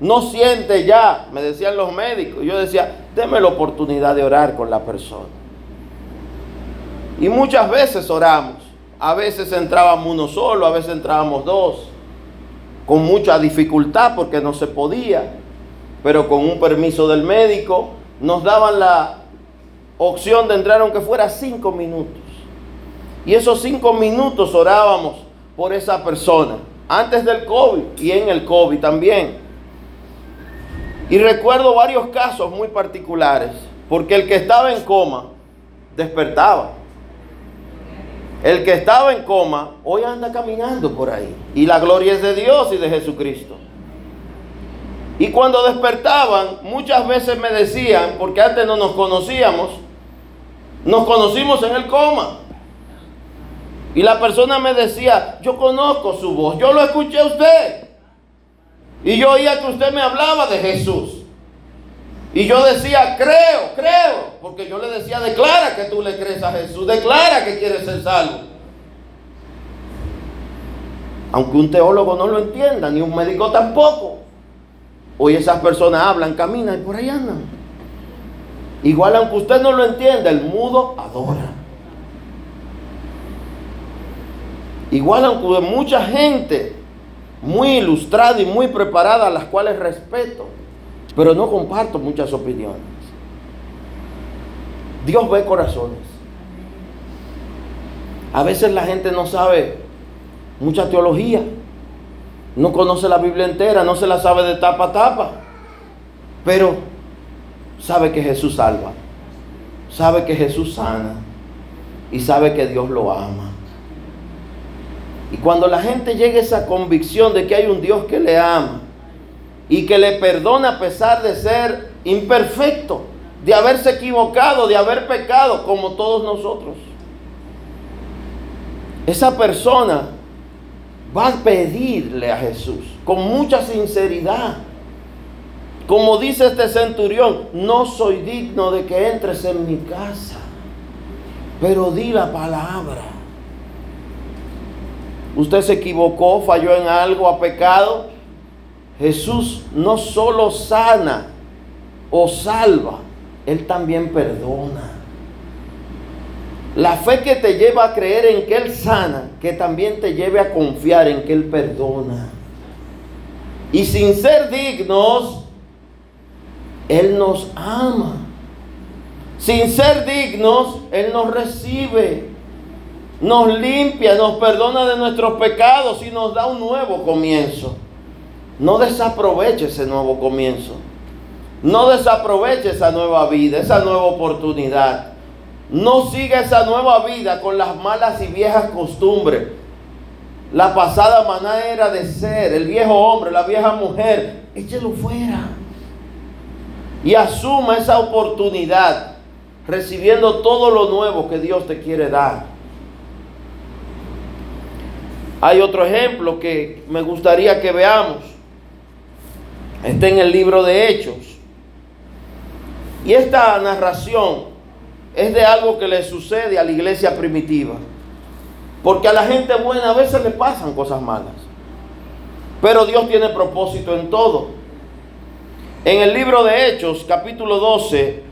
S1: No siente ya, me decían los médicos. Yo decía, déme la oportunidad de orar con la persona. Y muchas veces oramos. A veces entrábamos uno solo, a veces entrábamos dos. Con mucha dificultad porque no se podía pero con un permiso del médico, nos daban la opción de entrar aunque fuera cinco minutos. Y esos cinco minutos orábamos por esa persona, antes del COVID y en el COVID también. Y recuerdo varios casos muy particulares, porque el que estaba en coma despertaba. El que estaba en coma hoy anda caminando por ahí. Y la gloria es de Dios y de Jesucristo. Y cuando despertaban, muchas veces me decían, porque antes no nos conocíamos, nos conocimos en el coma. Y la persona me decía, yo conozco su voz, yo lo escuché a usted. Y yo oía que usted me hablaba de Jesús. Y yo decía, creo, creo, porque yo le decía, declara que tú le crees a Jesús, declara que quieres ser salvo. Aunque un teólogo no lo entienda, ni un médico tampoco. Hoy esas personas hablan, caminan y por ahí andan. Igual aunque usted no lo entienda, el mudo adora. Igual aunque mucha gente muy ilustrada y muy preparada, a las cuales respeto, pero no comparto muchas opiniones. Dios ve corazones. A veces la gente no sabe mucha teología, no conoce la Biblia entera, no se la sabe de tapa a tapa, pero sabe que Jesús salva, sabe que Jesús sana y sabe que Dios lo ama. Y cuando la gente llegue a esa convicción de que hay un Dios que le ama, y que le perdona a pesar de ser imperfecto, de haberse equivocado, de haber pecado como todos nosotros. Esa persona va a pedirle a Jesús con mucha sinceridad. Como dice este centurión, no soy digno de que entres en mi casa, pero di la palabra. Usted se equivocó, falló en algo, ha pecado. Jesús no solo sana o salva, Él también perdona. La fe que te lleva a creer en que Él sana, que también te lleve a confiar en que Él perdona. Y sin ser dignos, Él nos ama. Sin ser dignos, Él nos recibe, nos limpia, nos perdona de nuestros pecados y nos da un nuevo comienzo. No desaproveche ese nuevo comienzo. No desaproveche esa nueva vida, esa nueva oportunidad. No siga esa nueva vida con las malas y viejas costumbres. La pasada manera de ser, el viejo hombre, la vieja mujer, échelo fuera. Y asuma esa oportunidad, recibiendo todo lo nuevo que Dios te quiere dar. Hay otro ejemplo que me gustaría que veamos. Está en el libro de Hechos. Y esta narración es de algo que le sucede a la iglesia primitiva. Porque a la gente buena a veces le pasan cosas malas. Pero Dios tiene propósito en todo. En el libro de Hechos, capítulo 12,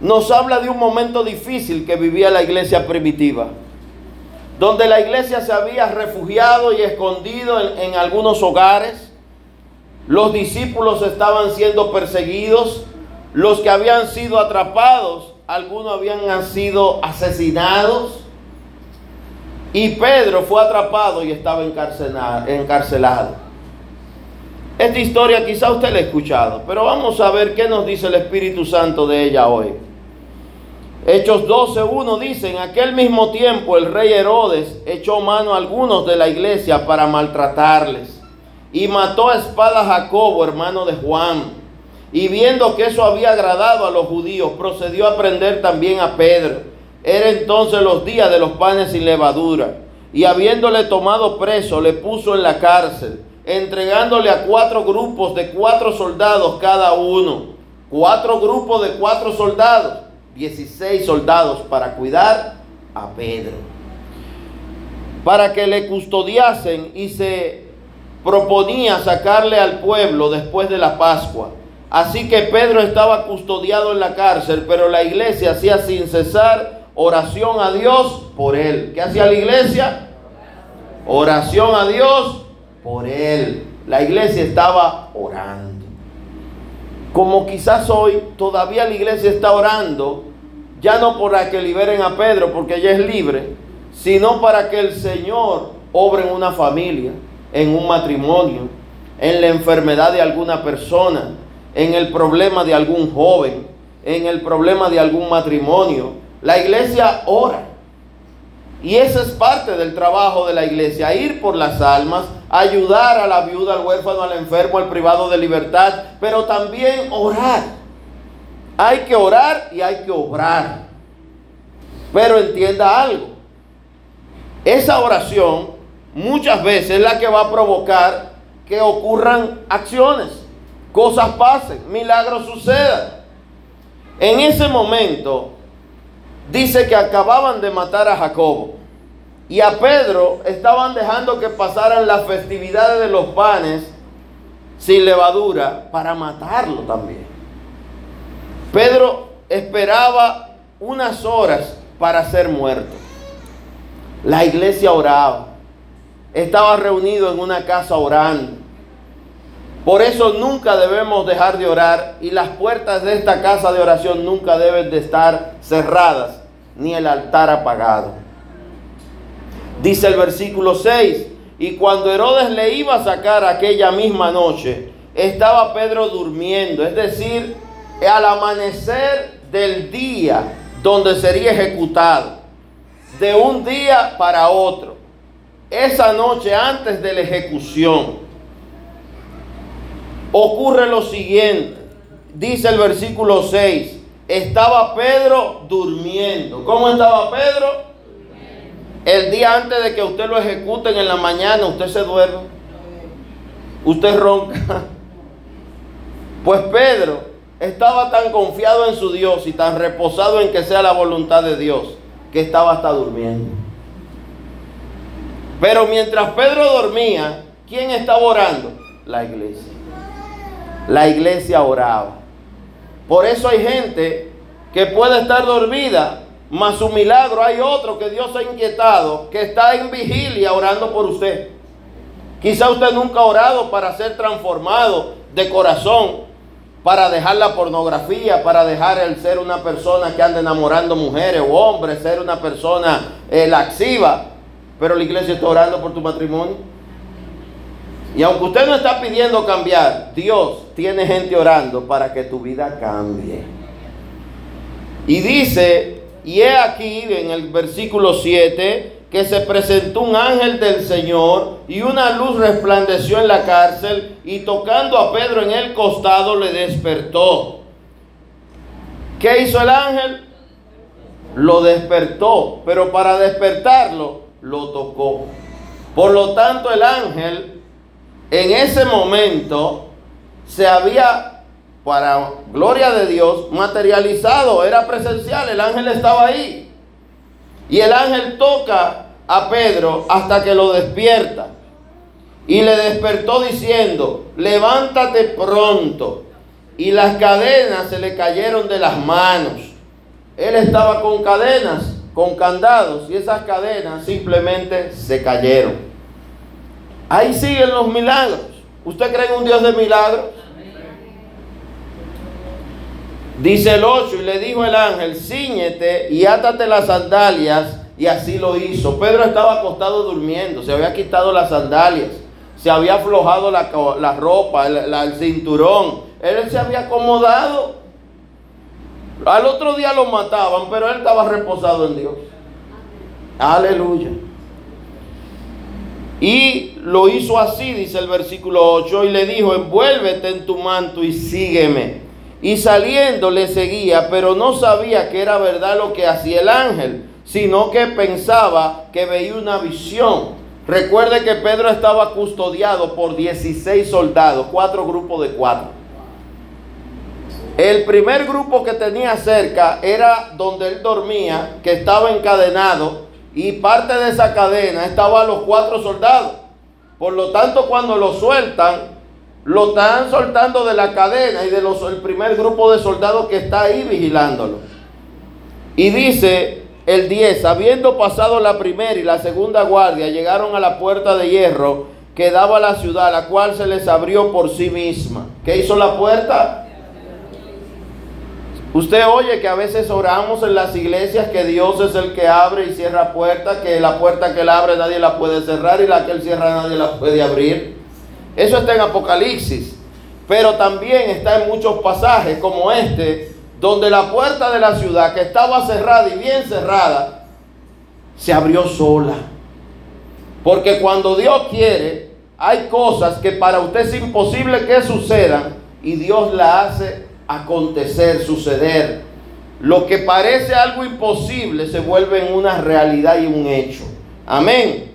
S1: nos habla de un momento difícil que vivía la iglesia primitiva. Donde la iglesia se había refugiado y escondido en, en algunos hogares los discípulos estaban siendo perseguidos, los que habían sido atrapados, algunos habían sido asesinados. Y Pedro fue atrapado y estaba encarcelado. Esta historia quizá usted la ha escuchado, pero vamos a ver qué nos dice el Espíritu Santo de ella hoy. Hechos 12.1 dice, en aquel mismo tiempo el rey Herodes echó mano a algunos de la iglesia para maltratarles y mató a espada a Jacobo, hermano de Juan. Y viendo que eso había agradado a los judíos, procedió a prender también a Pedro. Era entonces los días de los panes sin levadura. Y habiéndole tomado preso, le puso en la cárcel, entregándole a cuatro grupos de cuatro soldados cada uno. Cuatro grupos de cuatro soldados, dieciséis soldados para cuidar a Pedro. Para que le custodiasen y se proponía sacarle al pueblo después de la Pascua. Así que Pedro estaba custodiado en la cárcel, pero la iglesia hacía sin cesar oración a Dios por él. ¿Qué hacía la iglesia? Oración a Dios por él. La iglesia estaba orando. Como quizás hoy todavía la iglesia está orando, ya no para que liberen a Pedro, porque ella es libre, sino para que el Señor obre en una familia en un matrimonio, en la enfermedad de alguna persona, en el problema de algún joven, en el problema de algún matrimonio. La iglesia ora. Y ese es parte del trabajo de la iglesia, ir por las almas, ayudar a la viuda, al huérfano, al enfermo, al privado de libertad, pero también orar. Hay que orar y hay que obrar. Pero entienda algo. esa oración muchas veces es la que va a provocar que ocurran acciones, cosas pasen, milagros sucedan. En ese momento dice que acababan de matar a Jacobo y a Pedro estaban dejando que pasaran las festividades de los panes sin levadura para matarlo también. Pedro esperaba unas horas para ser muerto. La iglesia oraba. Estaba reunido en una casa orando. Por eso nunca debemos dejar de orar y las puertas de esta casa de oración nunca deben de estar cerradas ni el altar apagado. Dice el versículo 6, y cuando Herodes le iba a sacar aquella misma noche, estaba Pedro durmiendo, es decir, al amanecer del día donde sería ejecutado, de un día para otro, esa noche antes de la ejecución, ocurre lo siguiente, dice el versículo 6, estaba Pedro durmiendo. ¿Cómo estaba Pedro? El día antes de que usted lo ejecuten en la mañana, usted se duerme. Usted ronca. [laughs] Pues Pedro estaba tan confiado en su Dios y tan reposado en que sea la voluntad de Dios, que estaba hasta durmiendo. Pero mientras Pedro dormía, ¿quién estaba orando? La iglesia. La iglesia oraba. Por eso hay gente que puede estar dormida, mas su milagro hay otro que Dios ha inquietado, que está en vigilia orando por usted. Quizá usted nunca ha orado para ser transformado de corazón, para dejar la pornografía, para dejar el ser una persona que anda enamorando mujeres o hombres, ser una persona eh, laxiva. Pero la iglesia está orando por tu matrimonio. Y aunque usted no está pidiendo cambiar, Dios tiene gente orando para que tu vida cambie. Y dice, y he aquí en el versículo 7, que se presentó un ángel del Señor y una luz resplandeció en la cárcel y tocando a Pedro en el costado le despertó. ¿Qué hizo el ángel? Lo despertó, pero para despertarlo lo tocó. Por lo tanto el ángel en ese momento se había, para gloria de Dios, materializado, era presencial, el ángel estaba ahí. Y el ángel toca a Pedro hasta que lo despierta. Y le despertó diciendo, levántate pronto. Y las cadenas se le cayeron de las manos. Él estaba con cadenas, con candados, y esas cadenas simplemente se cayeron. Ahí siguen los milagros. ¿Usted cree en un Dios de milagros? Dice el 8, y le dijo el ángel, ciñete y átate las sandalias, y así lo hizo. Pedro estaba acostado durmiendo, se había quitado las sandalias, se había aflojado la, ropa, el, el cinturón, él se había acomodado. Al otro día lo mataban, pero él estaba reposado en Dios. Aleluya. Y lo hizo así, dice el versículo 8, y le dijo, envuélvete en tu manto y sígueme. Y saliendo le seguía, pero no sabía que era verdad lo que hacía el ángel, sino que pensaba que veía una visión. Recuerde que Pedro estaba custodiado por 16 soldados, cuatro grupos de cuatro. El primer grupo que tenía cerca era donde él dormía, que estaba encadenado, y parte de esa cadena estaba los cuatro soldados. Por lo tanto, cuando lo sueltan, lo están soltando de la cadena y de los, el primer grupo de soldados que está ahí vigilándolo. Y dice el 10, habiendo pasado la primera y la segunda guardia, llegaron a la puerta de hierro que daba a la ciudad, la cual se les abrió por sí misma. ¿Qué hizo la puerta? Usted oye que a veces oramos en las iglesias que Dios es el que abre y cierra puertas, que la puerta que él abre nadie la puede cerrar y la que él cierra nadie la puede abrir. Eso está en Apocalipsis, pero también está en muchos pasajes como este, donde la puerta de la ciudad que estaba cerrada y bien cerrada, se abrió sola. Porque cuando Dios quiere, hay cosas que para usted es imposible que sucedan y Dios la hace acontecer, suceder. Lo que parece algo imposible se vuelve en una realidad y un hecho. Amén.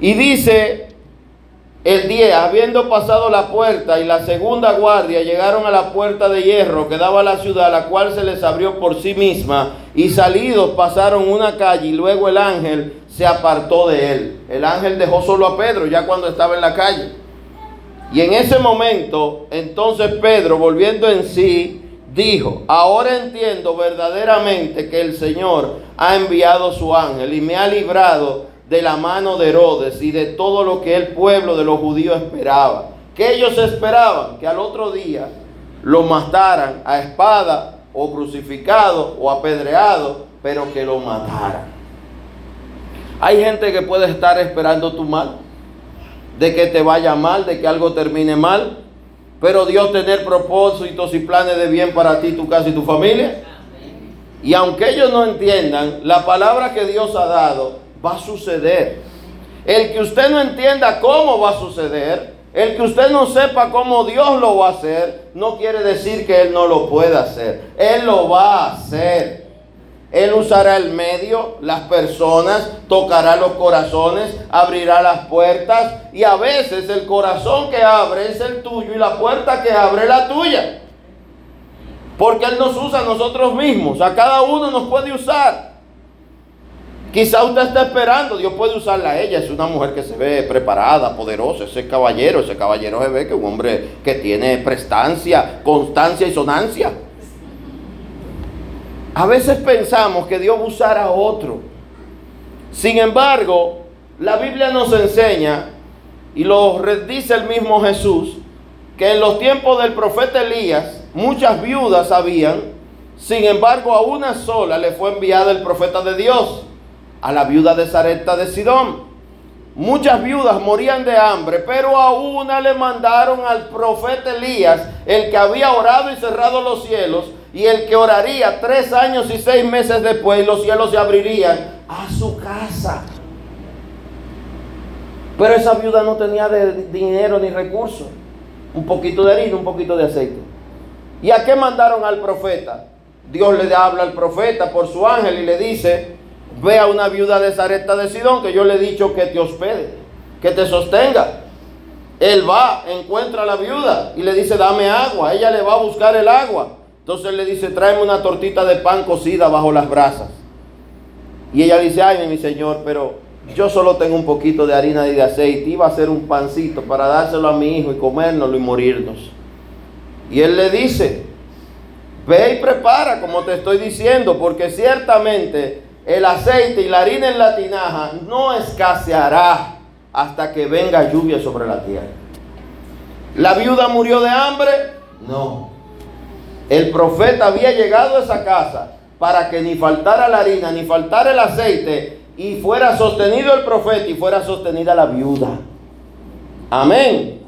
S1: Y dice el 10, habiendo pasado la puerta y la segunda guardia llegaron a la puerta de hierro que daba a la ciudad, la cual se les abrió por sí misma, y salidos pasaron una calle y luego el ángel se apartó de él. El ángel dejó solo a Pedro ya cuando estaba en la calle. Y en ese momento, entonces Pedro, volviendo en sí, dijo, ahora entiendo verdaderamente que el Señor ha enviado su ángel y me ha librado de la mano de Herodes y de todo lo que el pueblo de los judíos esperaba. Que ellos esperaban que al otro día lo mataran a espada o crucificado o apedreado, pero que lo mataran. Hay gente que puede estar esperando tu mal, de que te vaya mal, de que algo termine mal, pero Dios tener propósitos y planes de bien para ti, tu casa y tu familia. Y aunque ellos no entiendan, la palabra que Dios ha dado va a suceder. El que usted no entienda cómo va a suceder, el que usted no sepa cómo Dios lo va a hacer, no quiere decir que Él no lo pueda hacer. Él lo va a hacer. Él usará el medio, las personas, tocará los corazones, abrirá las puertas y a veces el corazón que abre es el tuyo y la puerta que abre es la tuya. Porque Él nos usa a nosotros mismos, a cada uno nos puede usar. Quizá usted está esperando, Dios puede usarla a ella, es una mujer que se ve preparada, poderosa, ese caballero, ese caballero se ve que es un hombre que tiene prestancia, constancia y sonancia. A veces pensamos que Dios va a usar a otro. Sin embargo, la Biblia nos enseña, y lo dice el mismo Jesús, que en los tiempos del profeta Elías muchas viudas habían, sin embargo a una sola le fue enviada el profeta de Dios, a la viuda de Zareta de Sidón. Muchas viudas morían de hambre, pero a una le mandaron al profeta Elías, el que había orado y cerrado los cielos, y el que oraría tres años y seis meses después, los cielos se abrirían a su casa. Pero esa viuda no tenía de dinero ni recursos. Un poquito de harina, un poquito de aceite. ¿Y a qué mandaron al profeta? Dios le habla al profeta por su ángel y le dice, ve a una viuda de Zareta de Sidón que yo le he dicho que te hospede, que te sostenga. Él va, encuentra a la viuda y le dice, dame agua. Ella le va a buscar el agua. Entonces le dice, tráeme una tortita de pan cocida bajo las brasas. Y ella dice, ay, mi señor, pero yo solo tengo un poquito de harina y de aceite. Iba a hacer un pancito para dárselo a mi hijo y comérnoslo y morirnos. Y él le dice, ve y prepara como te estoy diciendo, porque ciertamente el aceite y la harina en la tinaja no escaseará hasta que venga lluvia sobre la tierra. ¿La viuda murió de hambre? No. El profeta había llegado a esa casa para que ni faltara la harina, ni faltara el aceite, y fuera sostenido el profeta y fuera sostenida la viuda. Amén.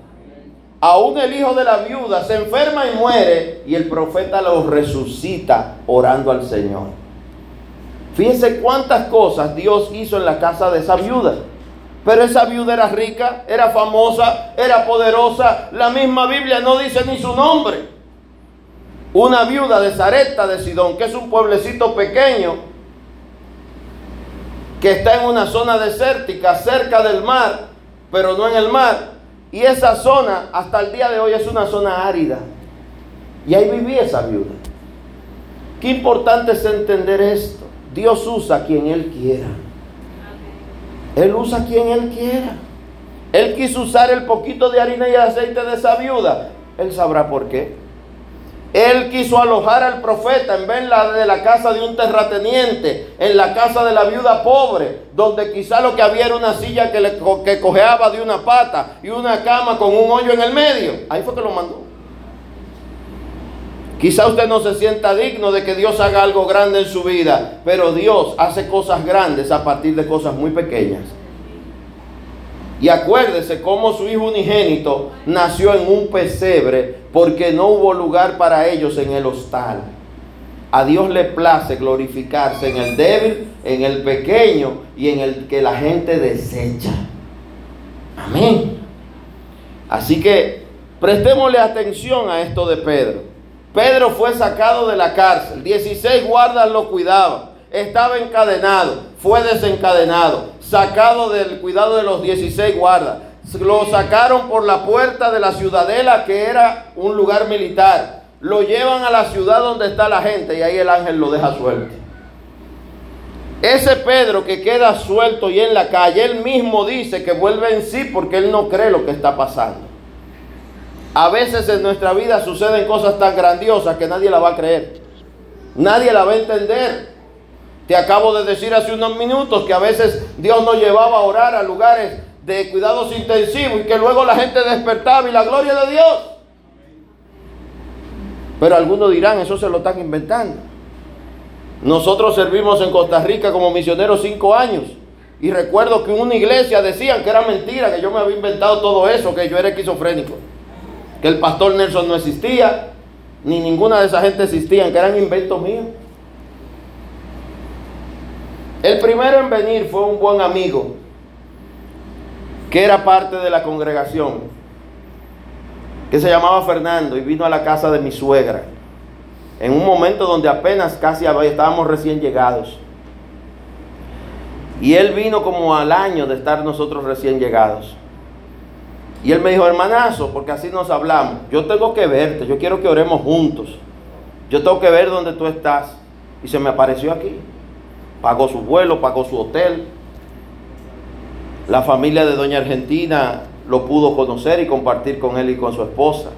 S1: Aún el hijo de la viuda se enferma y muere, y el profeta lo resucita orando al Señor. Fíjense cuántas cosas Dios hizo en la casa de esa viuda. Pero esa viuda era rica, era famosa, era poderosa. La misma Biblia no dice ni su nombre una viuda de Zareta de Sidón, que es un pueblecito pequeño que está en una zona desértica cerca del mar, pero no en el mar. Y esa zona hasta el día de hoy es una zona árida. Y ahí vivía esa viuda. Qué importante es entender esto. Dios usa a quien Él quiera. Él usa a quien Él quiera. Él quiso usar el poquito de harina y aceite de esa viuda. Él sabrá por qué. Él quiso alojar al profeta en vez de la casa de un terrateniente, en la casa de la viuda pobre, donde quizá lo que había era una silla que, que cojeaba de una pata y una cama con un hoyo en el medio. Ahí fue que lo mandó. Quizá usted no se sienta digno de que Dios haga algo grande en su vida, pero Dios hace cosas grandes a partir de cosas muy pequeñas. Y acuérdese cómo su hijo unigénito nació en un pesebre porque no hubo lugar para ellos en el hostal. A Dios le place glorificarse en el débil, en el pequeño y en el que la gente desecha. Amén. Así que prestémosle atención a esto de Pedro. Pedro fue sacado de la cárcel. 16 guardas lo cuidaban. estaba encadenado, fue desencadenado, sacado del cuidado de los 16 guardas. Lo sacaron por la puerta de la ciudadela que era un lugar militar. Lo llevan a la ciudad donde está la gente y ahí el ángel lo deja suelto. Ese Pedro que queda suelto y en la calle, él mismo dice que vuelve en sí porque él no cree lo que está pasando. A veces en nuestra vida suceden cosas tan grandiosas que nadie la va a creer. Nadie la va a entender. Te acabo de decir hace unos minutos que a veces Dios nos llevaba a orar a lugares de cuidados intensivos y que luego la gente despertaba y la gloria de Dios. Pero algunos dirán, eso se lo están inventando. Nosotros servimos en Costa Rica como misioneros cinco años. Y recuerdo que en una iglesia decían que era mentira, que yo me había inventado todo eso, que yo era esquizofrénico. Que el pastor Nelson no existía, ni ninguna de esa gente existía, que eran inventos míos. El primero en venir fue un buen amigo, que era parte de la congregación, que se llamaba Fernando y vino a la casa de mi suegra en un momento donde apenas casi estábamos recién llegados. Y él vino como al año de estar nosotros recién llegados. Y él me dijo, hermanazo, porque así nos hablamos, yo tengo que verte, yo quiero que oremos juntos. Yo tengo que ver dónde tú estás. Y se me apareció aquí. Pagó su vuelo, pagó su hotel. La familia de Doña Argentina lo pudo conocer y compartir con él y con su esposa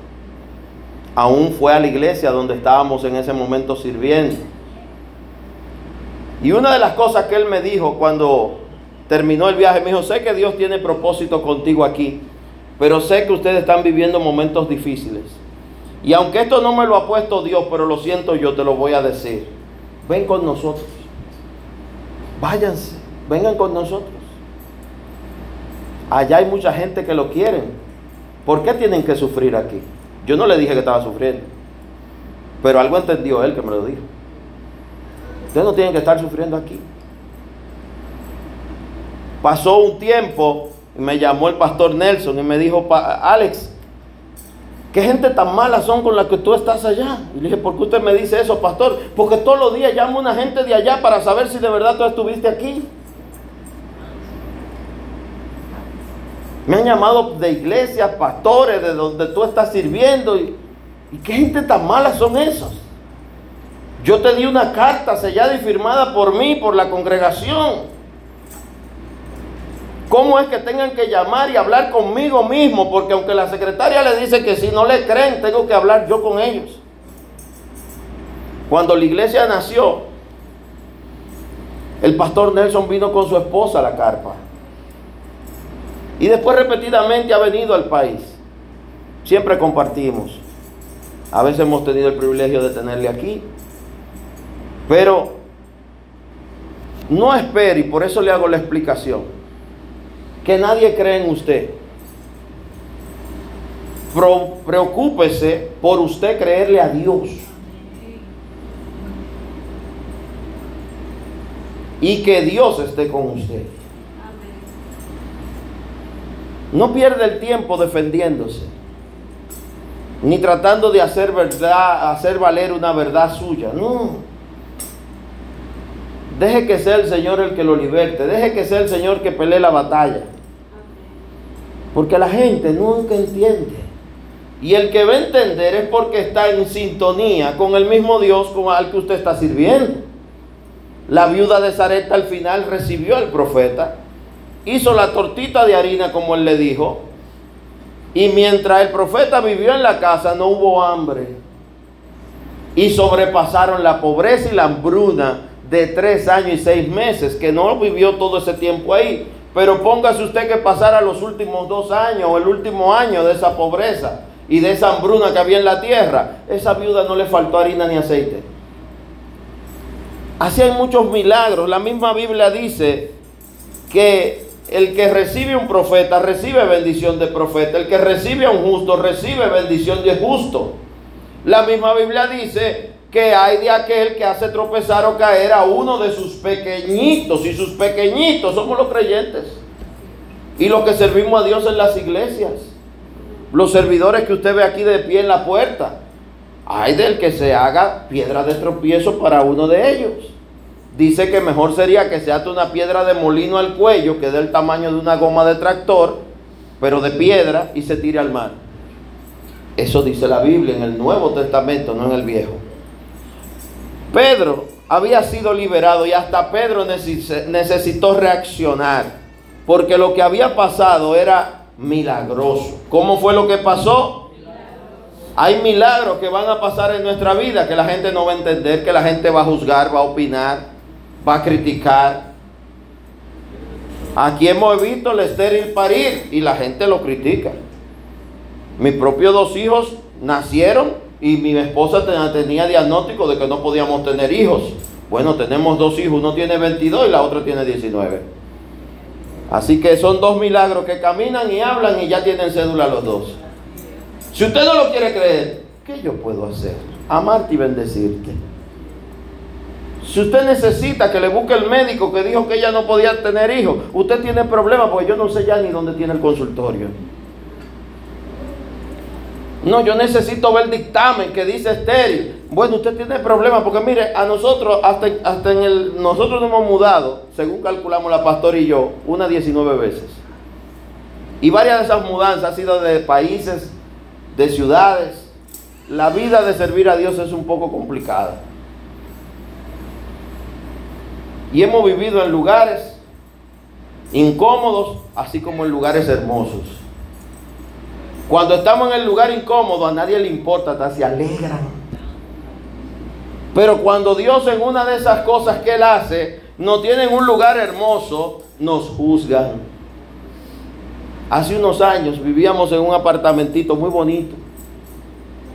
S1: aún fue a la iglesia donde estábamos en ese momento sirviendo. Y una de las cosas que él me dijo cuando terminó el viaje, me dijo, sé que Dios tiene propósito contigo aquí, pero sé que ustedes están viviendo momentos difíciles. Y aunque esto no me lo ha puesto Dios, pero lo siento yo, te lo voy a decir. Ven con nosotros. Váyanse, vengan con nosotros. Allá hay mucha gente que lo quieren. ¿Por qué tienen que sufrir aquí? Yo no le dije que estaba sufriendo, pero algo entendió él que me lo dijo. Ustedes no tienen que estar sufriendo aquí. Pasó un tiempo me llamó el pastor Nelson y me dijo, Alex, ¿qué gente tan mala son con la que tú estás allá? Y le dije, ¿por qué usted me dice eso, pastor? Porque todos los días llamo a una gente de allá para saber si de verdad tú estuviste aquí. Me han llamado de iglesias, pastores, de donde tú estás sirviendo. Y, qué gente tan mala son esos. Yo te di una carta sellada y firmada por mí, por la congregación. ¿Cómo es que tengan que llamar y hablar conmigo mismo? Porque aunque la secretaria le dice que si no le creen, tengo que hablar yo con ellos. Cuando la iglesia nació, el pastor Nelson vino con su esposa a la carpa. Y después repetidamente ha venido al país. Siempre compartimos. A veces hemos tenido el privilegio de tenerle aquí. Pero no espere, y por eso le hago la explicación, que nadie cree en usted. Preocúpese por usted creerle a Dios. Y que Dios esté con usted. No pierde el tiempo defendiéndose, ni tratando de hacer verdad, hacer valer una verdad suya. No. Deje que sea el Señor el que lo liberte. Deje que sea el Señor que pelee la batalla. Porque la gente nunca entiende. Y el que va a entender es porque está en sintonía con el mismo Dios con al que usted está sirviendo. La viuda de Zareta al final recibió al profeta hizo la tortita de harina como él le dijo. Y mientras el profeta vivió en la casa no hubo hambre. Y sobrepasaron la pobreza y la hambruna de tres años y seis meses, que no vivió todo ese tiempo ahí. Pero póngase usted que pasara los últimos dos años o el último año de esa pobreza y de esa hambruna que había en la tierra. Esa viuda no le faltó harina ni aceite. Así hay muchos milagros. La misma Biblia dice que el que recibe un profeta recibe bendición de profeta. El que recibe a un justo recibe bendición de justo. La misma Biblia dice que hay de aquel que hace tropezar o caer a uno de sus pequeñitos. Y sus pequeñitos somos los creyentes. Y los que servimos a Dios en las iglesias. Los servidores que usted ve aquí de pie en la puerta. Hay del que se haga piedra de tropiezo para uno de ellos. dice que mejor sería que se ate una piedra de molino al cuello, que dé el tamaño de una goma de tractor, pero de piedra, y se tire al mar. Eso dice la Biblia en el Nuevo Testamento, no en el Viejo. Pedro había sido liberado y hasta Pedro necesitó reaccionar, porque lo que había pasado era milagroso. ¿Cómo fue lo que pasó? Hay milagros que van a pasar en nuestra vida que la gente no va a entender, que la gente va a juzgar, va a opinar, va a criticar. Aquí hemos visto el estéril parir y la gente lo critica. Mis propios dos hijos nacieron y mi esposa tenía diagnóstico de que no podíamos tener hijos. Bueno, tenemos dos hijos, uno tiene 22 y la otra tiene 19. Así que son dos milagros que caminan y hablan y ya tienen cédula los dos. Si usted no lo quiere creer, ¿qué yo puedo hacer? Amarte y bendecirte. Si usted necesita que le busque el médico que dijo que ella no podía tener hijos, usted tiene problemas porque yo no sé ya ni dónde tiene el consultorio. No, yo necesito ver el dictamen que dice estéril. Bueno, usted tiene problemas porque mire, a nosotros, hasta, hasta en el, nosotros nos hemos mudado, según calculamos la pastora y yo, unas 19 veces. Y varias de esas mudanzas han sido de países de ciudades, la vida de servir a Dios es un poco complicada. Y hemos vivido en lugares incómodos, así como en lugares hermosos. Cuando estamos en el lugar incómodo, a nadie le importa, hasta se alegran. Pero cuando Dios en una de esas cosas que Él hace, nos tiene en un lugar hermoso, nos juzgan. Hace unos años vivíamos en un apartamentito muy bonito,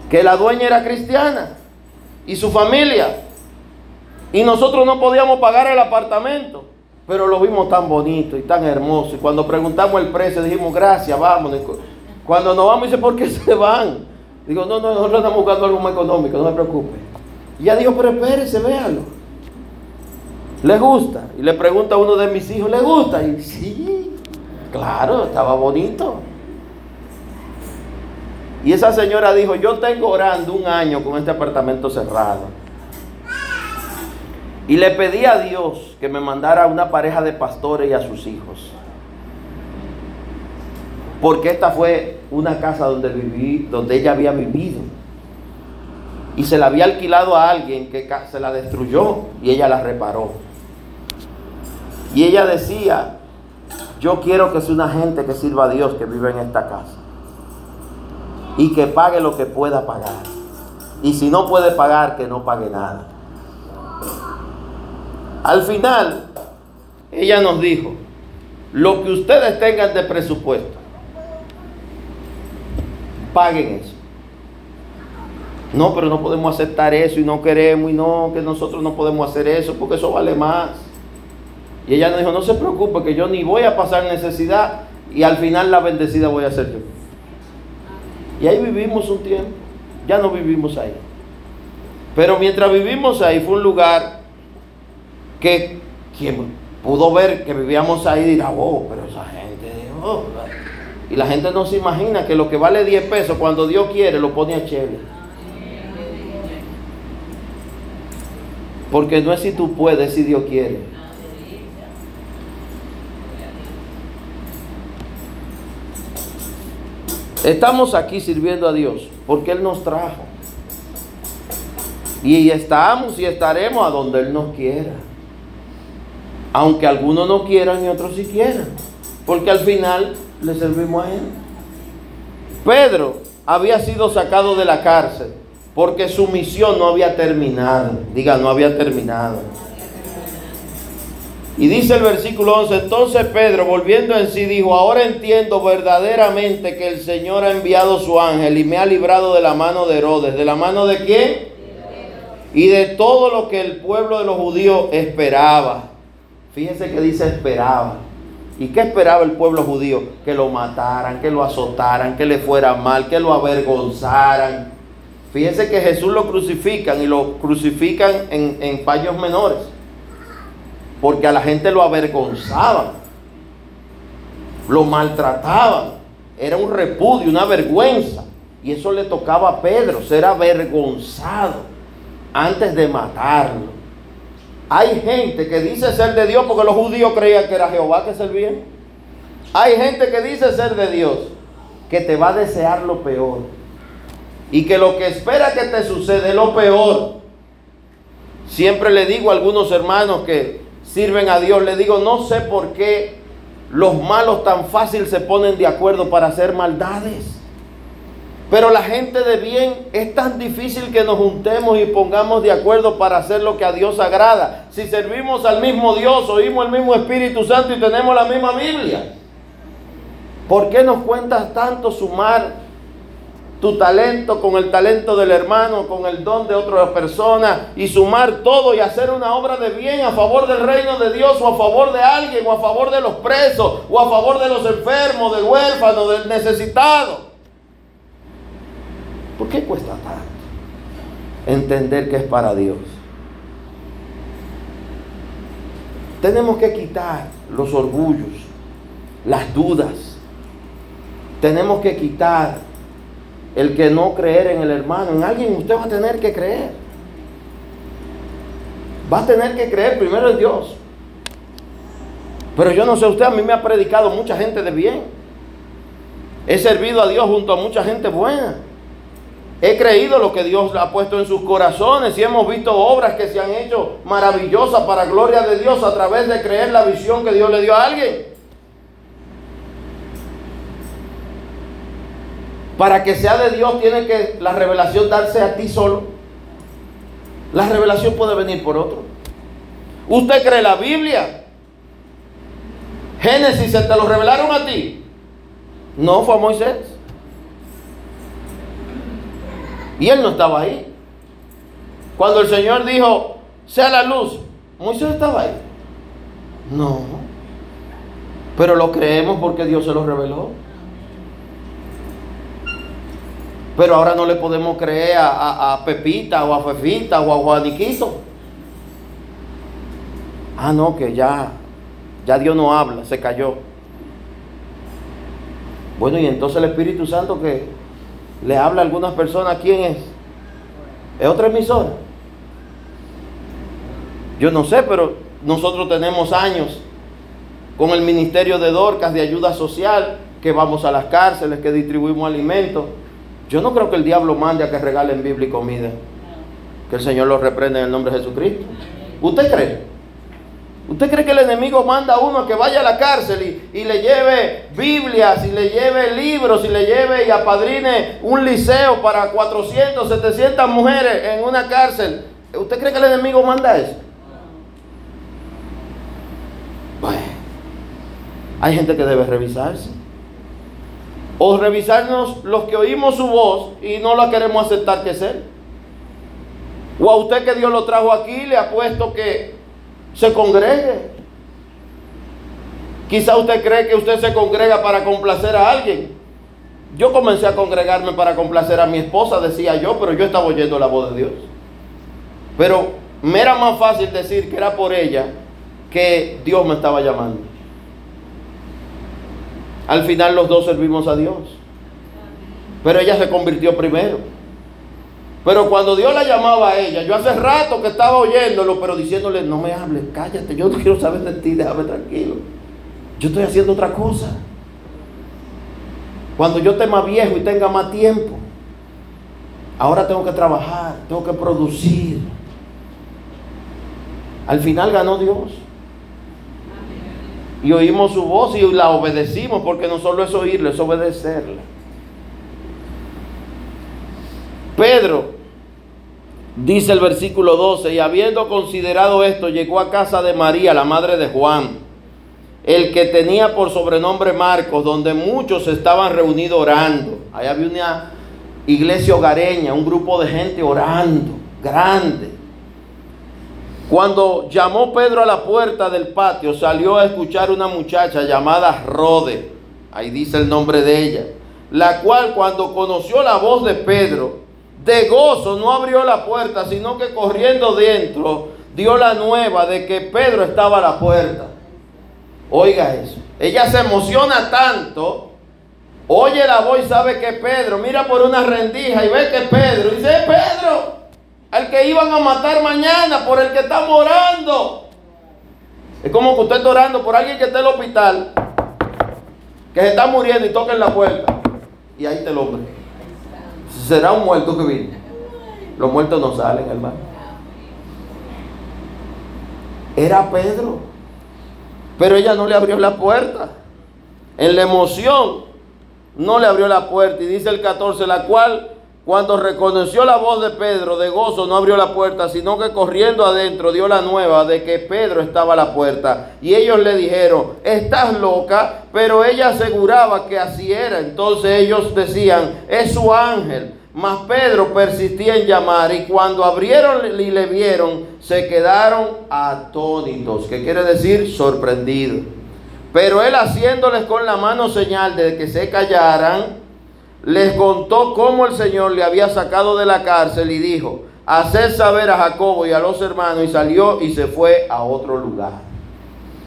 S1: que la dueña era cristiana y su familia. Y nosotros no podíamos pagar el apartamento, pero lo vimos tan bonito y tan hermoso. Y cuando preguntamos el precio, dijimos, gracias, vámonos. Cuando nos vamos, dice, ¿por qué se van? Digo, no, no, nosotros estamos buscando algo más económico, no se preocupe. Y ya dijo, pero espérese, véalo. ¿Le gusta? Y le pregunta a uno de mis hijos, ¿le gusta? Y sí. Claro, estaba bonito. Y esa señora dijo, yo tengo orando un año con este apartamento cerrado. Y le pedí a Dios que me mandara una pareja de pastores y a sus hijos. Porque esta fue una casa donde viví, donde ella había vivido. Y se la había alquilado a alguien que se la destruyó y ella la reparó. Y ella decía, yo quiero que sea una gente que sirva a Dios que vive en esta casa. Y que pague lo que pueda pagar. Y si no puede pagar, que no pague nada. Al final, ella nos dijo, lo que ustedes tengan de presupuesto, paguen eso. No, pero no podemos aceptar eso y no queremos y no, que nosotros no podemos hacer eso porque eso vale más. Y ella nos dijo, no se preocupe, que yo ni voy a pasar necesidad y al final la bendecida voy a ser yo. Y ahí vivimos un tiempo, ya no vivimos ahí. Pero mientras vivimos ahí fue un lugar que quien pudo ver que vivíamos ahí dirá, oh, pero esa gente, oh, y la gente no se imagina que lo que vale 10 pesos cuando Dios quiere lo pone a chévere. Porque no es si tú puedes, si Dios quiere. Estamos aquí sirviendo a Dios porque Él nos trajo. Y estamos y estaremos a donde Él nos quiera. Aunque algunos no quieran y otros sí quieran. Porque al final le servimos a Él. Pedro había sido sacado de la cárcel porque su misión no había terminado. Diga, no había terminado. Y dice el versículo 11, entonces Pedro, volviendo en sí, dijo, ahora entiendo verdaderamente que el Señor ha enviado su ángel y me ha librado de la mano de Herodes. ¿De la mano de quién? Y de todo lo que el pueblo de los judíos esperaba. Fíjense que dice esperaba. ¿Y qué esperaba el pueblo judío? Que lo mataran, que lo azotaran, que le fuera mal, que lo avergonzaran. Fíjense que Jesús lo crucifican y lo crucifican en, en menores porque a la gente lo avergonzaban, lo maltrataban, era un repudio, una vergüenza. Y eso le tocaba a Pedro, ser avergonzado antes de matarlo. Hay gente que dice ser de Dios porque los judíos creían que era Jehová que servían. Hay gente que dice ser de Dios que te va a desear lo peor. Y que lo que espera que te sucede es lo peor. Siempre le digo a algunos hermanos que sirven a Dios, le digo, no sé por qué los malos tan fácil se ponen de acuerdo para hacer maldades. Pero la gente de bien es tan difícil que nos juntemos y pongamos de acuerdo para hacer lo que a Dios agrada. Si servimos al mismo Dios, oímos el mismo Espíritu Santo y tenemos la misma Biblia. ¿Por qué nos cuentas tanto sumar tu talento con el talento del hermano, con el don de otra persona y sumar todo y hacer una obra de bien a favor del reino de Dios o a favor de alguien o a favor de los presos o a favor de los enfermos, del huérfano, del necesitado? ¿Por qué cuesta tanto entender que es para Dios? Tenemos que quitar los orgullos, las dudas. Tenemos que quitar el que no creer en el hermano. En alguien usted va a tener que creer. Va a tener que creer primero en Dios. Pero yo no sé, usted a mí me ha predicado mucha gente de bien. He servido a Dios junto a mucha gente buena. He creído lo que Dios ha puesto en sus corazones y hemos visto obras que se han hecho maravillosas para gloria de Dios a través de creer la visión que Dios le dio a alguien. Para que sea de Dios tiene que la revelación darse a ti solo. La revelación puede venir por otro. ¿Usted cree la Biblia? Génesis se te lo revelaron a ti. No fue a Moisés. Y él no estaba ahí. Cuando el Señor dijo, sea la luz, Moisés estaba ahí. No. Pero lo creemos porque Dios se lo reveló. Pero ahora no le podemos creer a, Pepita o a Fefita o a Juaniquito. Ah, no, que ya, ya Dios no habla, se cayó. Bueno, y entonces el Espíritu Santo que le habla a algunas personas, ¿quién es? ¿Es otra emisora? Yo no sé, pero nosotros tenemos años con el Ministerio de Dorcas de Ayuda Social, que vamos a las cárceles, que distribuimos alimentos. Yo no creo que el diablo mande a que regalen Biblia y comida. Que el Señor los reprenda en el nombre de Jesucristo. ¿Usted cree? ¿Usted cree que el enemigo manda a uno que vaya a la cárcel y, le lleve Biblias, y le lleve libros, y le lleve y apadrine un liceo para 400, 700 mujeres en una cárcel? ¿Usted cree que el enemigo manda eso? Bueno, hay gente que debe revisarse. O revisarnos los que oímos su voz y no la queremos aceptar que es Él. O a usted que Dios lo trajo aquí, le ha puesto que se congregue. Quizá usted cree que usted se congrega para complacer a alguien. Yo comencé a congregarme para complacer a mi esposa, decía yo, pero yo estaba oyendo la voz de Dios. Pero me era más fácil decir que era por ella que Dios me estaba llamando. Al final los dos servimos a Dios. Pero ella se convirtió primero. Pero cuando Dios la llamaba a ella, yo hace rato que estaba oyéndolo, pero diciéndole, no me hables, cállate, yo no quiero saber de ti, déjame tranquilo. Yo estoy haciendo otra cosa. Cuando yo esté más viejo y tenga más tiempo, ahora tengo que trabajar, tengo que producir. Al final ganó Dios. Y oímos su voz y la obedecimos, porque no solo es oírle, es obedecerle. Pedro Dice el versículo 12, y habiendo considerado esto, llegó a casa de María, la madre de Juan, el que tenía por sobrenombre Marcos, donde muchos estaban reunidos orando. Ahí había una iglesia hogareña, un grupo de gente orando, grande. Cuando llamó Pedro a la puerta del patio, salió a escuchar una muchacha llamada Rode, ahí dice el nombre de ella, la cual cuando conoció la voz de Pedro, de gozo no abrió la puerta, sino que corriendo dentro dio la nueva de que Pedro estaba a la puerta. Oiga eso. Ella se emociona tanto, oye la voz y sabe que Pedro, mira por una rendija y ve que Pedro, dice, Pedro. al que iban a matar mañana, por el que estamos orando. Es como que usted está orando por alguien que está en el hospital, que se está muriendo y toca en la puerta. Y ahí está el hombre. Será un muerto que viene. Los muertos no salen, hermano. Era Pedro. Pero ella no le abrió la puerta. En la emoción no le abrió la puerta. Y dice el 14, la cual cuando reconoció la voz de Pedro de gozo no abrió la puerta, sino que corriendo adentro dio la nueva de que Pedro estaba a la puerta. Y ellos le dijeron, estás loca, pero ella aseguraba que así era. Entonces ellos decían, es su ángel. Mas Pedro persistía en llamar y cuando abrieron y le vieron, se quedaron atónitos, que quiere decir sorprendidos. Pero él haciéndoles con la mano señal de que se callaran, les contó cómo el Señor le había sacado de la cárcel y dijo, hacer saber a Jacobo y a los hermanos y salió y se fue a otro lugar.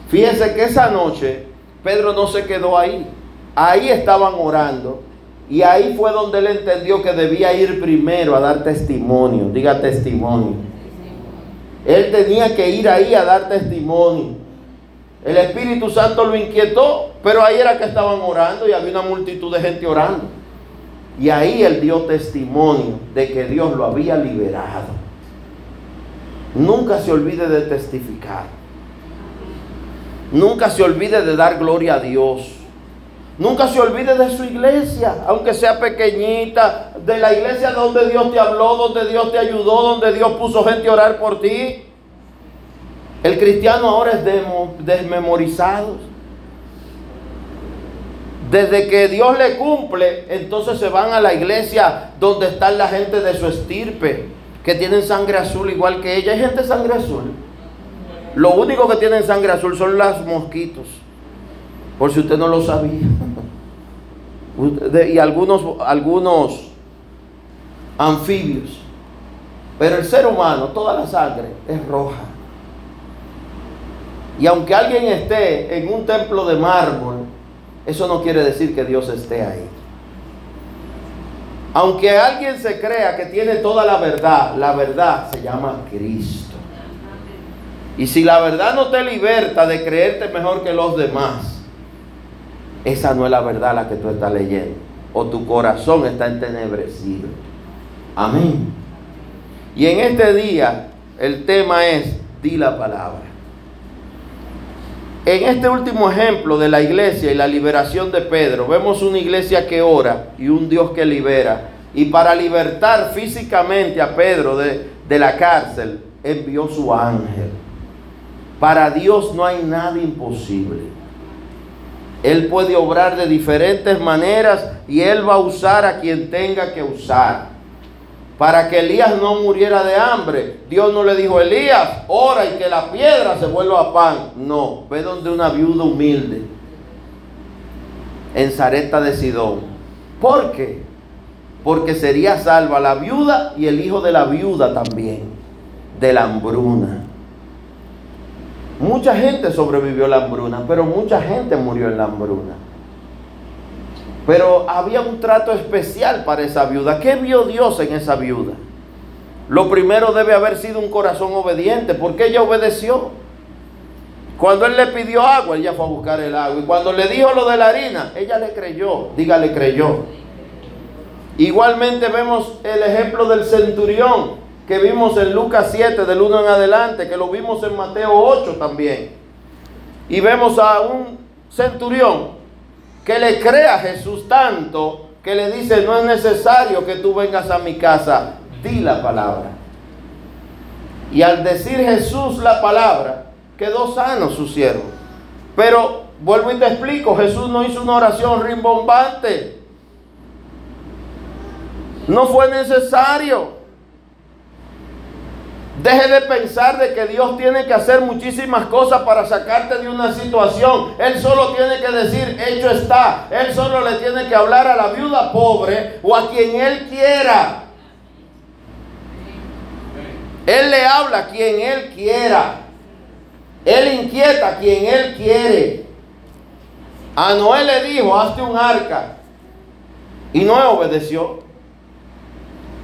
S1: Fíjense que esa noche Pedro no se quedó ahí, ahí estaban orando y ahí fue donde él entendió que debía ir primero a dar testimonio. Diga testimonio. Él tenía que ir ahí a dar testimonio. El Espíritu Santo lo inquietó, pero ahí era que estaban orando y había una multitud de gente orando. Y ahí él dio testimonio de que Dios lo había liberado. Nunca se olvide de testificar. Nunca se olvide de dar gloria a Dios. Nunca se olvide de su iglesia, aunque sea pequeñita, de la iglesia donde Dios te habló, donde Dios te ayudó, donde Dios puso gente a orar por ti. El cristiano ahora es desmemorizado. Desde que Dios le cumple, entonces se van a la iglesia donde están la gente de su estirpe, que tienen sangre azul igual que ella. Hay gente sangre azul. Lo único que tienen sangre azul son los mosquitos. Por si usted no lo sabía. y algunos, algunos anfibios. Pero el ser humano, toda la sangre es roja. Y aunque alguien esté en un templo de mármol, eso no quiere decir que Dios esté ahí. Aunque alguien se crea que tiene toda la verdad, la verdad se llama Cristo. Y si la verdad no te liberta de creerte mejor que los demás, esa no es la verdad la que tú estás leyendo. O tu corazón está entenebrecido. Amén. Y en este día el tema es, di la palabra. En este último ejemplo de la iglesia y la liberación de Pedro, vemos una iglesia que ora y un Dios que libera. Y para libertar físicamente a Pedro de, de la cárcel, envió su ángel. Para Dios no hay nada imposible. Él puede obrar de diferentes maneras y Él va a usar a quien tenga que usar. Para que Elías no muriera de hambre, Dios no le dijo, Elías, ora y que la piedra se vuelva a pan. No, ve donde una viuda humilde, en Zareta de Sidón. ¿Por qué? Porque sería salva la viuda y el hijo de la viuda también, de la hambruna. Mucha gente sobrevivió a la hambruna, pero mucha gente murió en la hambruna. Pero había un trato especial para esa viuda. ¿Qué vio Dios en esa viuda? Lo primero debe haber sido un corazón obediente, porque ella obedeció. Cuando él le pidió agua, ella fue a buscar el agua. Y cuando le dijo lo de la harina, ella le creyó. Dígale, creyó. Igualmente vemos el ejemplo del centurión que vimos en Lucas 7 del 1 en adelante, que lo vimos en Mateo 8 también. Y vemos a un centurión que le cree a Jesús tanto que le dice, no es necesario que tú vengas a mi casa, di la palabra. Y al decir Jesús la palabra, quedó sano su siervo. Pero vuelvo y te explico, Jesús no hizo una oración rimbombante. No fue necesario. Deje de pensar de que Dios tiene que hacer muchísimas cosas para sacarte de una situación. Él solo tiene que decir, hecho está. Él solo le tiene que hablar a la viuda pobre o a quien Él quiera. Él le habla a quien Él quiera. Él inquieta a quien Él quiere. A Noé le dijo, hazte un arca. Y Noé obedeció.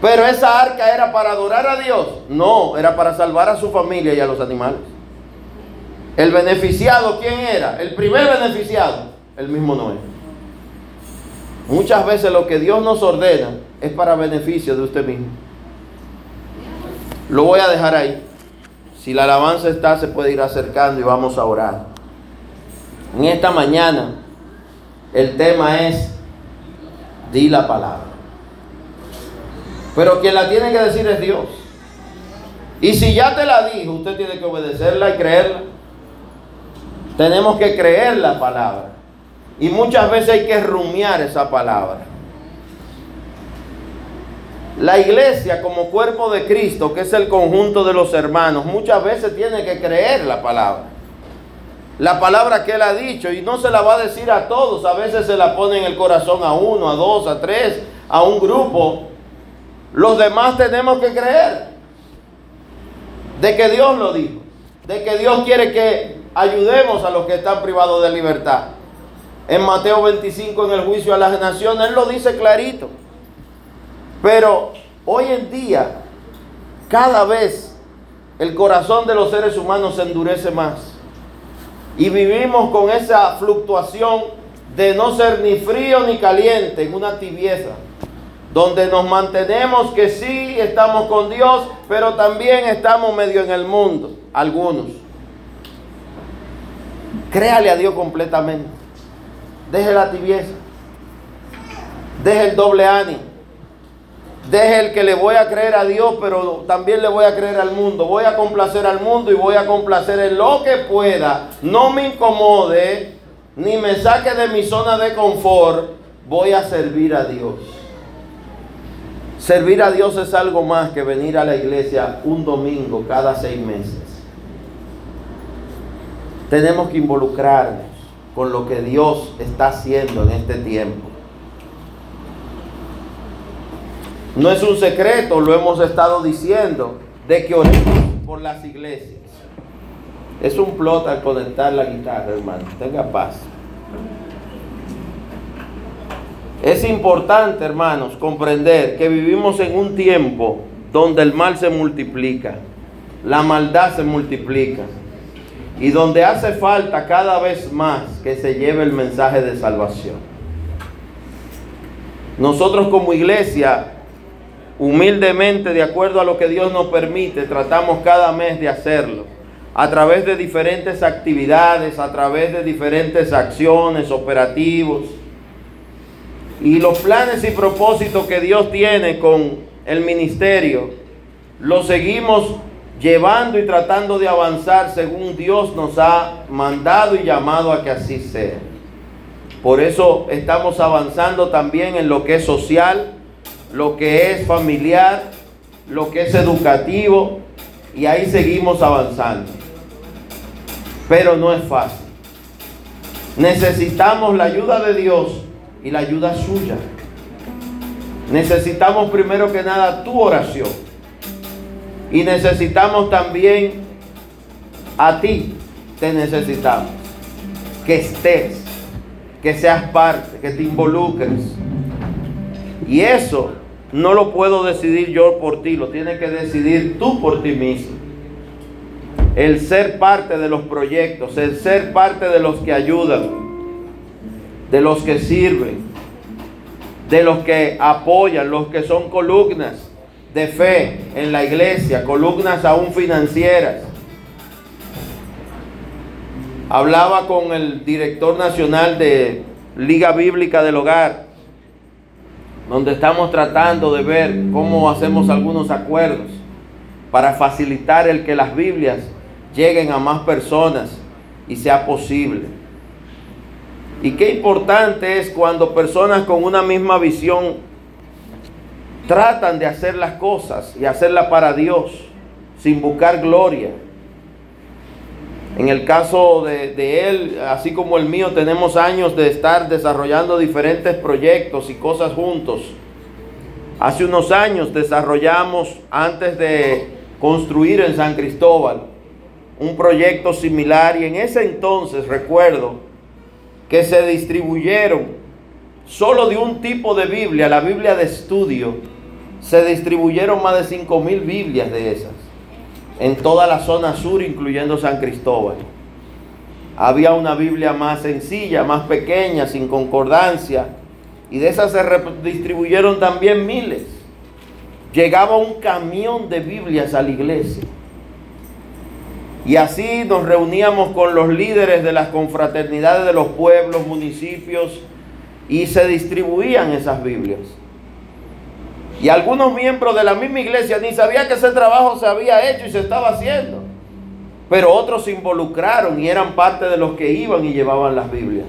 S1: Pero esa arca era para adorar a Dios. No, era para salvar a su familia y a los animales. El beneficiado, ¿quién era? El primer beneficiado, el mismo Noé. Muchas veces lo que Dios nos ordena es para beneficio de usted mismo. Lo voy a dejar ahí. Si la alabanza está, se puede ir acercando y vamos a orar. En esta mañana, el tema es, di la palabra. Pero quien la tiene que decir es Dios. Y si ya te la dijo, usted tiene que obedecerla y creerla. Tenemos que creer la palabra. Y muchas veces hay que rumiar esa palabra. La iglesia como cuerpo de Cristo, que es el conjunto de los hermanos, muchas veces tiene que creer la palabra. La palabra que él ha dicho y no se la va a decir a todos, a veces se la pone en el corazón a uno, a dos, a tres, a un grupo. Los demás tenemos que creer de que Dios lo dijo, de que Dios quiere que ayudemos a los que están privados de libertad. En Mateo 25, en el juicio a las naciones, Él lo dice clarito. Pero hoy en día, cada vez el corazón de los seres humanos se endurece más. Y vivimos con esa fluctuación de no ser ni frío ni caliente, en una tibieza. Donde nos mantenemos que sí estamos con Dios, pero también estamos medio en el mundo, algunos. Créale a Dios completamente. Deje la tibieza. Deje el doble ánimo. Deje el que le voy a creer a Dios, pero también le voy a creer al mundo. Voy a complacer al mundo y voy a complacer en lo que pueda. No me incomode, ni me saque de mi zona de confort. Voy a servir a Dios. Servir a Dios es algo más que venir a la iglesia un domingo cada seis meses. Tenemos que involucrarnos con lo que Dios está haciendo en este tiempo. No es un secreto, lo hemos estado diciendo, de que oremos por las iglesias. Es un plot al conectar la guitarra, hermano. Tenga paz. Es importante, hermanos, comprender que vivimos en un tiempo donde el mal se multiplica, la maldad se multiplica y donde hace falta cada vez más que se lleve el mensaje de salvación. Nosotros como iglesia humildemente, de acuerdo a lo que Dios nos permite, tratamos cada mes de hacerlo. A través de diferentes actividades, a través de diferentes acciones, operativos. Y los planes y propósitos que Dios tiene con el ministerio, los seguimos llevando y tratando de avanzar según Dios nos ha mandado y llamado a que así sea. Por eso estamos avanzando también en lo que es social, lo que es familiar, lo que es educativo, y ahí seguimos avanzando. Pero no es fácil. Necesitamos la ayuda de Dios y la ayuda suya. Necesitamos primero que nada tu oración. Y necesitamos también a ti, te necesitamos. Que estés, que seas parte, que te involucres. Y eso no lo puedo decidir yo por ti, lo tienes que decidir tú por ti mismo. El ser parte de los proyectos, el ser parte de los que ayudan, de los que sirven, de los que apoyan, los que son columnas de fe en la iglesia, columnas aún financieras. Hablaba con el director nacional de Liga Bíblica del Hogar donde estamos tratando de ver cómo hacemos algunos acuerdos para facilitar el que las Biblias lleguen a más personas y sea posible. Y qué importante es cuando personas con una misma visión tratan de hacer las cosas y hacerlas para Dios sin buscar gloria en el caso de, él, así como el mío, tenemos años de estar desarrollando diferentes proyectos y cosas juntos. Hace unos años desarrollamos, antes de construir en San Cristóbal, un proyecto similar y en ese entonces recuerdo que se distribuyeron solo de un tipo de Biblia, la Biblia de estudio, se distribuyeron más de 5 mil Biblias de esas en toda la zona sur, incluyendo San Cristóbal. Había una Biblia más sencilla, más pequeña, sin concordancia, y de esas se distribuyeron también miles. Llegaba un camión de Biblias a la iglesia. Y así nos reuníamos con los líderes de las confraternidades de los pueblos, municipios, y se distribuían esas Biblias. Y algunos miembros de la misma iglesia ni sabían que ese trabajo se había hecho y se estaba haciendo. Pero otros se involucraron y eran parte de los que iban y llevaban las Biblias.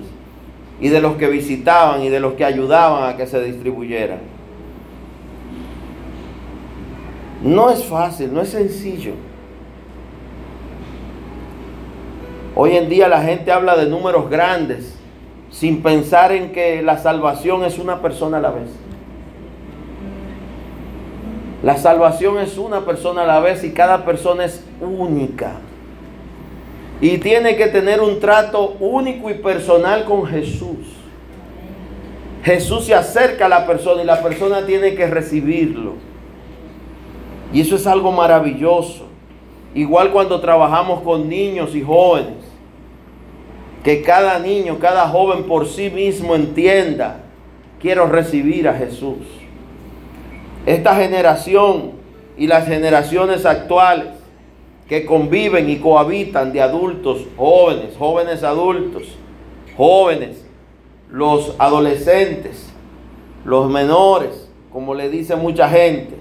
S1: Y de los que visitaban y de los que ayudaban a que se distribuyeran. No es fácil, no es sencillo. Hoy en día la gente habla de números grandes sin pensar en que la salvación es una persona a la vez. La salvación es una persona a la vez y cada persona es única. Y tiene que tener un trato único y personal con Jesús. Jesús se acerca a la persona y la persona tiene que recibirlo. Y eso es algo maravilloso. Igual cuando trabajamos con niños y jóvenes. Que cada niño, cada joven por sí mismo entienda, quiero recibir a Jesús. Esta generación y las generaciones actuales que conviven y cohabitan de adultos, jóvenes, jóvenes adultos, jóvenes, los adolescentes, los menores, como le dice mucha gente,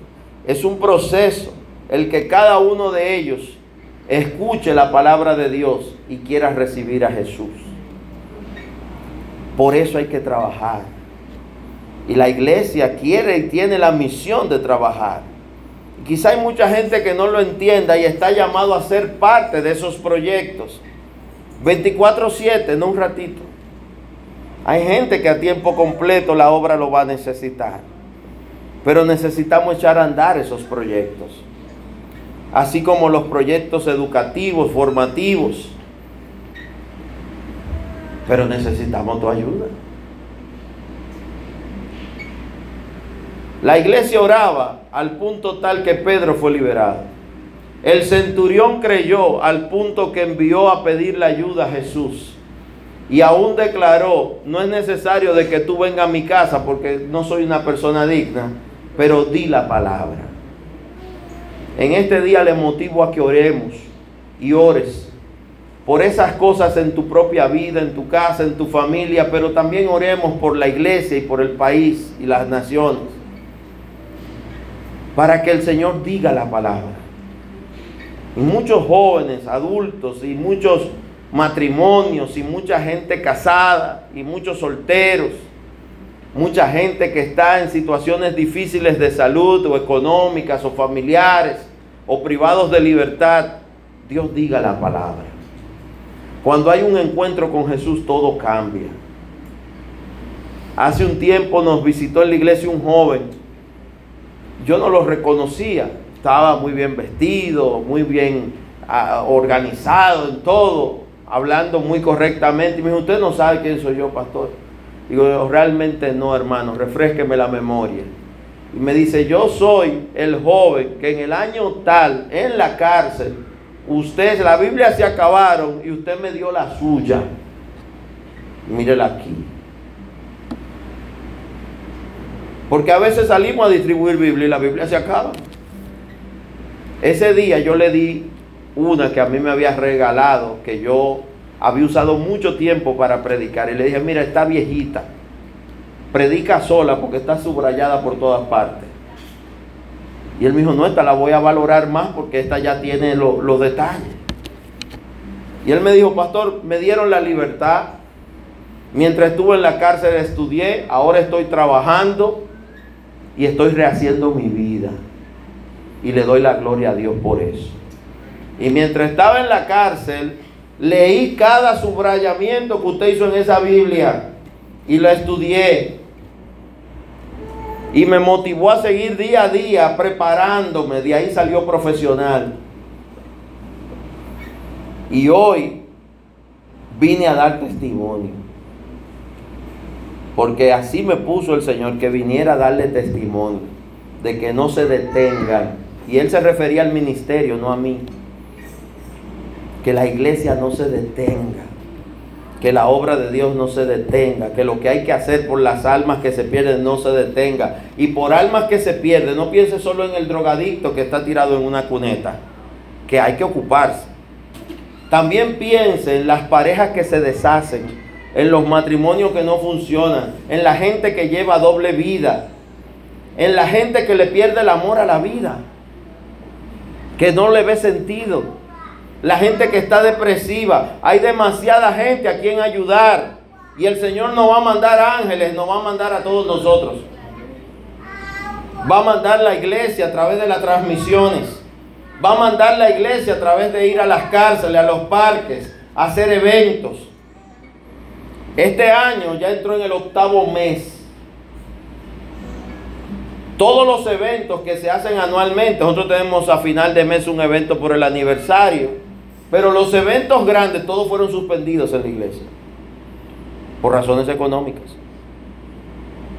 S1: es un proceso el que cada uno de ellos escuche la palabra de Dios y quiera recibir a Jesús. Por eso hay que trabajar. Y la iglesia quiere y tiene la misión de trabajar. Quizá hay mucha gente que no lo entienda y está llamado a ser parte de esos proyectos. 24/7, no un ratito. Hay gente que a tiempo completo la obra lo va a necesitar. Pero necesitamos echar a andar esos proyectos. Así como los proyectos educativos, formativos. Pero necesitamos tu ayuda. La iglesia oraba al punto tal que Pedro fue liberado. El centurión creyó al punto que envió a pedir la ayuda a Jesús. Y aún declaró, no es necesario de que tú vengas a mi casa porque no soy una persona digna, pero di la palabra. En este día le motivo a que oremos y ores por esas cosas en tu propia vida, en tu casa, en tu familia, pero también oremos por la iglesia y por el país y las naciones para que el Señor diga la palabra. Y muchos jóvenes, adultos y muchos matrimonios y mucha gente casada y muchos solteros, mucha gente que está en situaciones difíciles de salud o económicas o familiares o privados de libertad, Dios diga la palabra. Cuando hay un encuentro con Jesús todo cambia. Hace un tiempo nos visitó en la iglesia un joven yo no lo reconocía. Estaba muy bien vestido, muy bien ah, organizado en todo, hablando muy correctamente. Y me dijo, usted no sabe quién soy yo, pastor. Digo, realmente no, hermano, refresqueme la memoria. Y me dice, yo soy el joven que en el año tal, en la cárcel, usted, la Biblia se acabaron y usted me dio la suya. Mírela aquí. Porque a veces salimos a distribuir Biblia y la Biblia se acaba. Ese día yo le di una que a mí me había regalado, que yo había usado mucho tiempo para predicar. Y le dije, mira, está viejita. Predica sola porque está subrayada por todas partes. Y él me dijo, no, esta la voy a valorar más porque esta ya tiene los detalles. Y él me dijo, pastor, me dieron la libertad. Mientras estuve en la cárcel estudié, ahora estoy trabajando y estoy rehaciendo mi vida. Y le doy la gloria a Dios por eso. Y mientras estaba en la cárcel, leí cada subrayamiento que usted hizo en esa Biblia y lo estudié. Y me motivó a seguir día a día preparándome. De ahí salió profesional. Y hoy vine a dar testimonio. Porque así me puso el Señor que viniera a darle testimonio. de que no se detengan. Y él se refería al ministerio, no a mí. Que la iglesia no se detenga. Que la obra de Dios no se detenga. Que lo que hay que hacer por las almas que se pierden no se detenga. Y por almas que se pierden, no piense solo en el drogadicto que está tirado en una cuneta. Que hay que ocuparse. También piense en las parejas que se deshacen en los matrimonios que no funcionan, en la gente que lleva doble vida, en la gente que le pierde el amor a la vida, que no le ve sentido, la gente que está depresiva. Hay demasiada gente a quien ayudar y el Señor no va a mandar ángeles, no va a mandar a todos nosotros. Va a mandar la iglesia a través de las transmisiones. Va a mandar la iglesia a través de ir a las cárceles, a los parques, a hacer eventos. Este año ya entró en el octavo mes. Todos los eventos que se hacen anualmente, nosotros tenemos a final de mes un evento por el aniversario, pero los eventos grandes todos fueron suspendidos en la iglesia por razones económicas.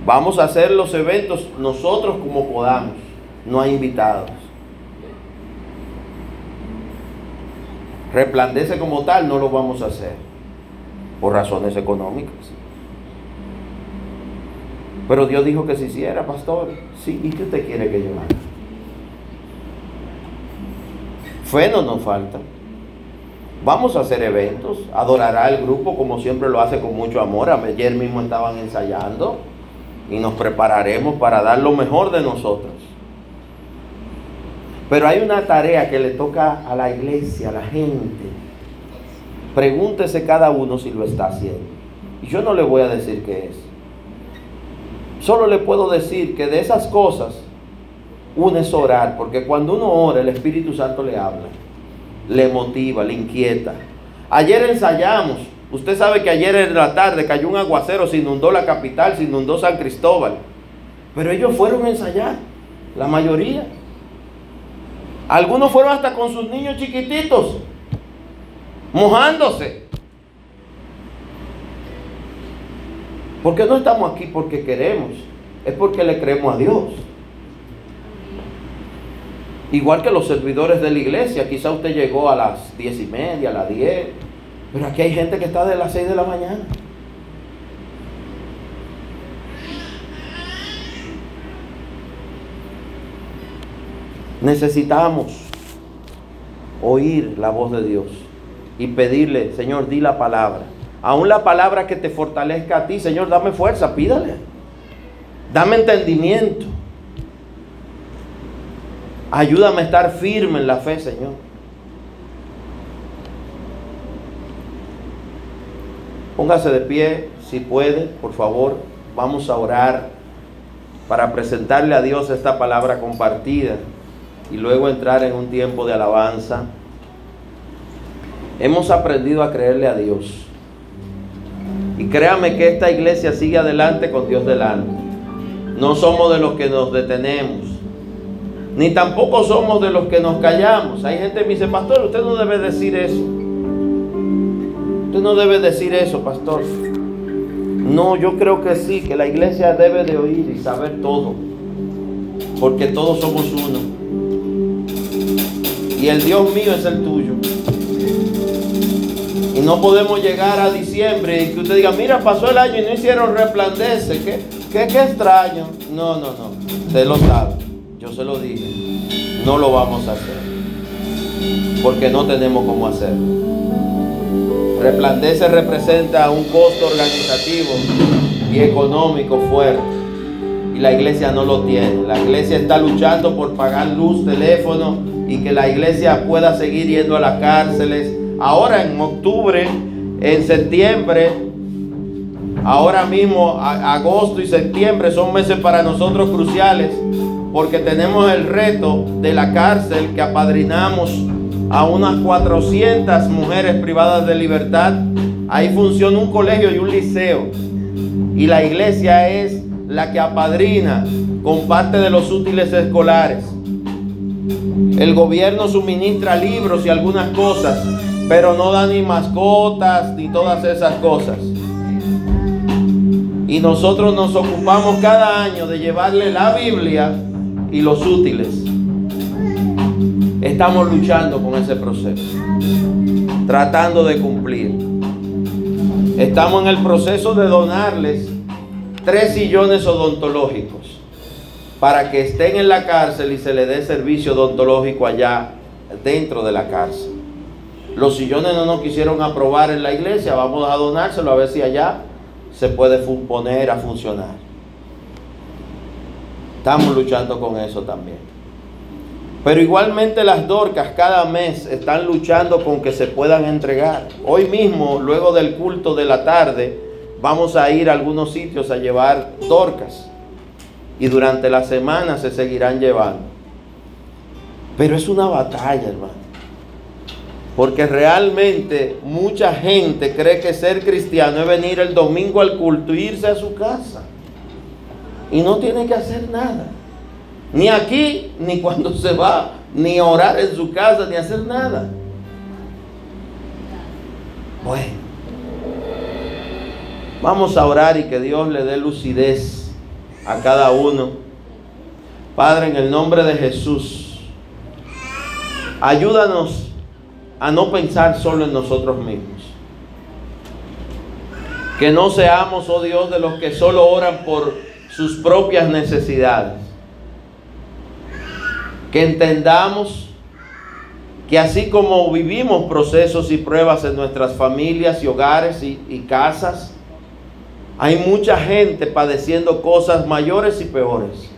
S1: Vamos a hacer los eventos nosotros como podamos, no hay invitados. Resplandece como tal, no lo vamos a hacer por razones económicas. Pero Dios dijo que se hiciera, pastor. Sí, ¿y qué usted quiere que yo haga? Fe no nos falta. Vamos a hacer eventos, adorará el grupo como siempre lo hace con mucho amor. Ayer mismo estaban ensayando y nos prepararemos para dar lo mejor de nosotros. Pero hay una tarea que le toca a la iglesia, a la gente, Pregúntese cada uno si lo está haciendo. Y yo no le voy a decir qué es. Solo le puedo decir que de esas cosas, uno es orar, porque cuando uno ora, el Espíritu Santo le habla, le motiva, le inquieta. Ayer ensayamos, usted sabe que ayer en la tarde cayó un aguacero, se inundó la capital, se inundó San Cristóbal. Pero ellos fueron a ensayar, la mayoría. Algunos fueron hasta con sus niños chiquititos mojándose. Porque no estamos aquí porque queremos, es porque le creemos a Dios. Igual que los servidores de la iglesia, quizá usted llegó a las diez y media, a las diez, pero aquí hay gente que está de las seis de la mañana. Necesitamos oír la voz de Dios y pedirle, Señor, di la palabra. Aún la palabra que te fortalezca a ti, Señor, dame fuerza, pídale. Dame entendimiento. Ayúdame a estar firme en la fe, Señor. Póngase de pie, si puede, por favor. Vamos a orar para presentarle a Dios esta palabra compartida y luego entrar en un tiempo de alabanza. Hemos aprendido a creerle a Dios. Y créame que esta iglesia sigue adelante con Dios delante. No somos de los que nos detenemos. Ni tampoco somos de los que nos callamos. Hay gente que me dice, pastor, usted no debe decir eso. Usted no debe decir eso, pastor. No, yo creo que sí, que la iglesia debe de oír y saber todo. Porque todos somos uno. Y el Dios mío es el tuyo. Y no podemos llegar a diciembre y que usted diga, mira, pasó el año y no hicieron resplandece. ¿Qué, qué, qué extraño? No, no, no. Usted lo sabe. Yo se lo dije. No lo vamos a hacer. Porque no tenemos cómo hacerlo. Resplandece representa un costo organizativo y económico fuerte. Y la iglesia no lo tiene. La iglesia está luchando por pagar luz, teléfono y que la iglesia pueda seguir yendo a las cárceles ahora en octubre, en septiembre, ahora mismo agosto y septiembre son meses para nosotros cruciales porque tenemos el reto de la cárcel que apadrinamos a unas 400 mujeres privadas de libertad. Ahí funciona un colegio y un liceo. Y la iglesia es la que apadrina con parte de los útiles escolares. El gobierno suministra libros y algunas cosas, pero no da ni mascotas ni todas esas cosas. Y nosotros nos ocupamos cada año de llevarle la Biblia y los útiles. Estamos luchando con ese proceso, tratando de cumplir. Estamos en el proceso de donarles tres sillones odontológicos para que estén en la cárcel y se les dé servicio odontológico allá dentro de la cárcel. Los sillones no nos quisieron aprobar en la iglesia, vamos a donárselo a ver si allá se puede poner a funcionar. Estamos luchando con eso también. Pero igualmente las dorcas cada mes están luchando con que se puedan entregar. Hoy mismo, luego del culto de la tarde, vamos a ir a algunos sitios a llevar dorcas. Y durante la semana se seguirán llevando. Pero es una batalla, hermano. Porque realmente mucha gente cree que ser cristiano es venir el domingo al culto e irse a su casa. Y no tiene que hacer nada. Ni aquí, ni cuando se va, ni orar en su casa, ni hacer nada. Bueno, vamos a orar y que Dios le dé lucidez a cada uno. Padre, en el nombre de Jesús, ayúdanos a no pensar solo en nosotros mismos. Que no seamos, oh Dios, de los que solo oran por sus propias necesidades. Que entendamos que así como vivimos procesos y pruebas en nuestras familias y hogares y, y casas, hay mucha gente padeciendo cosas mayores y peores.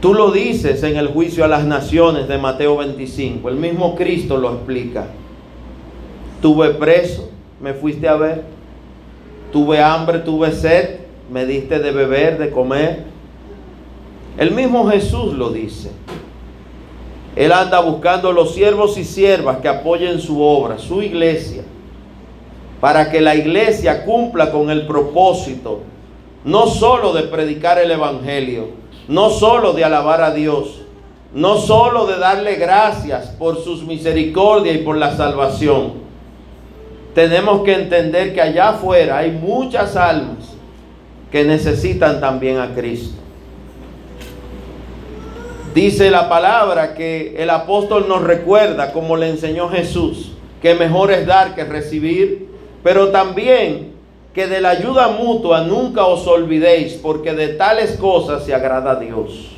S1: Tú lo dices en el juicio a las naciones de Mateo 25. El mismo Cristo lo explica. Tuve preso, me fuiste a ver. Tuve hambre, tuve sed, me diste de beber, de comer. El mismo Jesús lo dice. Él anda buscando los siervos y siervas que apoyen su obra, su iglesia, para que la iglesia cumpla con el propósito, no solo de predicar el Evangelio, no solo de alabar a Dios, no solo de darle gracias por sus misericordias y por la salvación. Tenemos que entender que allá afuera hay muchas almas que necesitan también a Cristo. Dice la palabra que el apóstol nos recuerda, como le enseñó Jesús, que mejor es dar que recibir, pero también que de la ayuda mutua nunca os olvidéis, porque de tales cosas se agrada a Dios.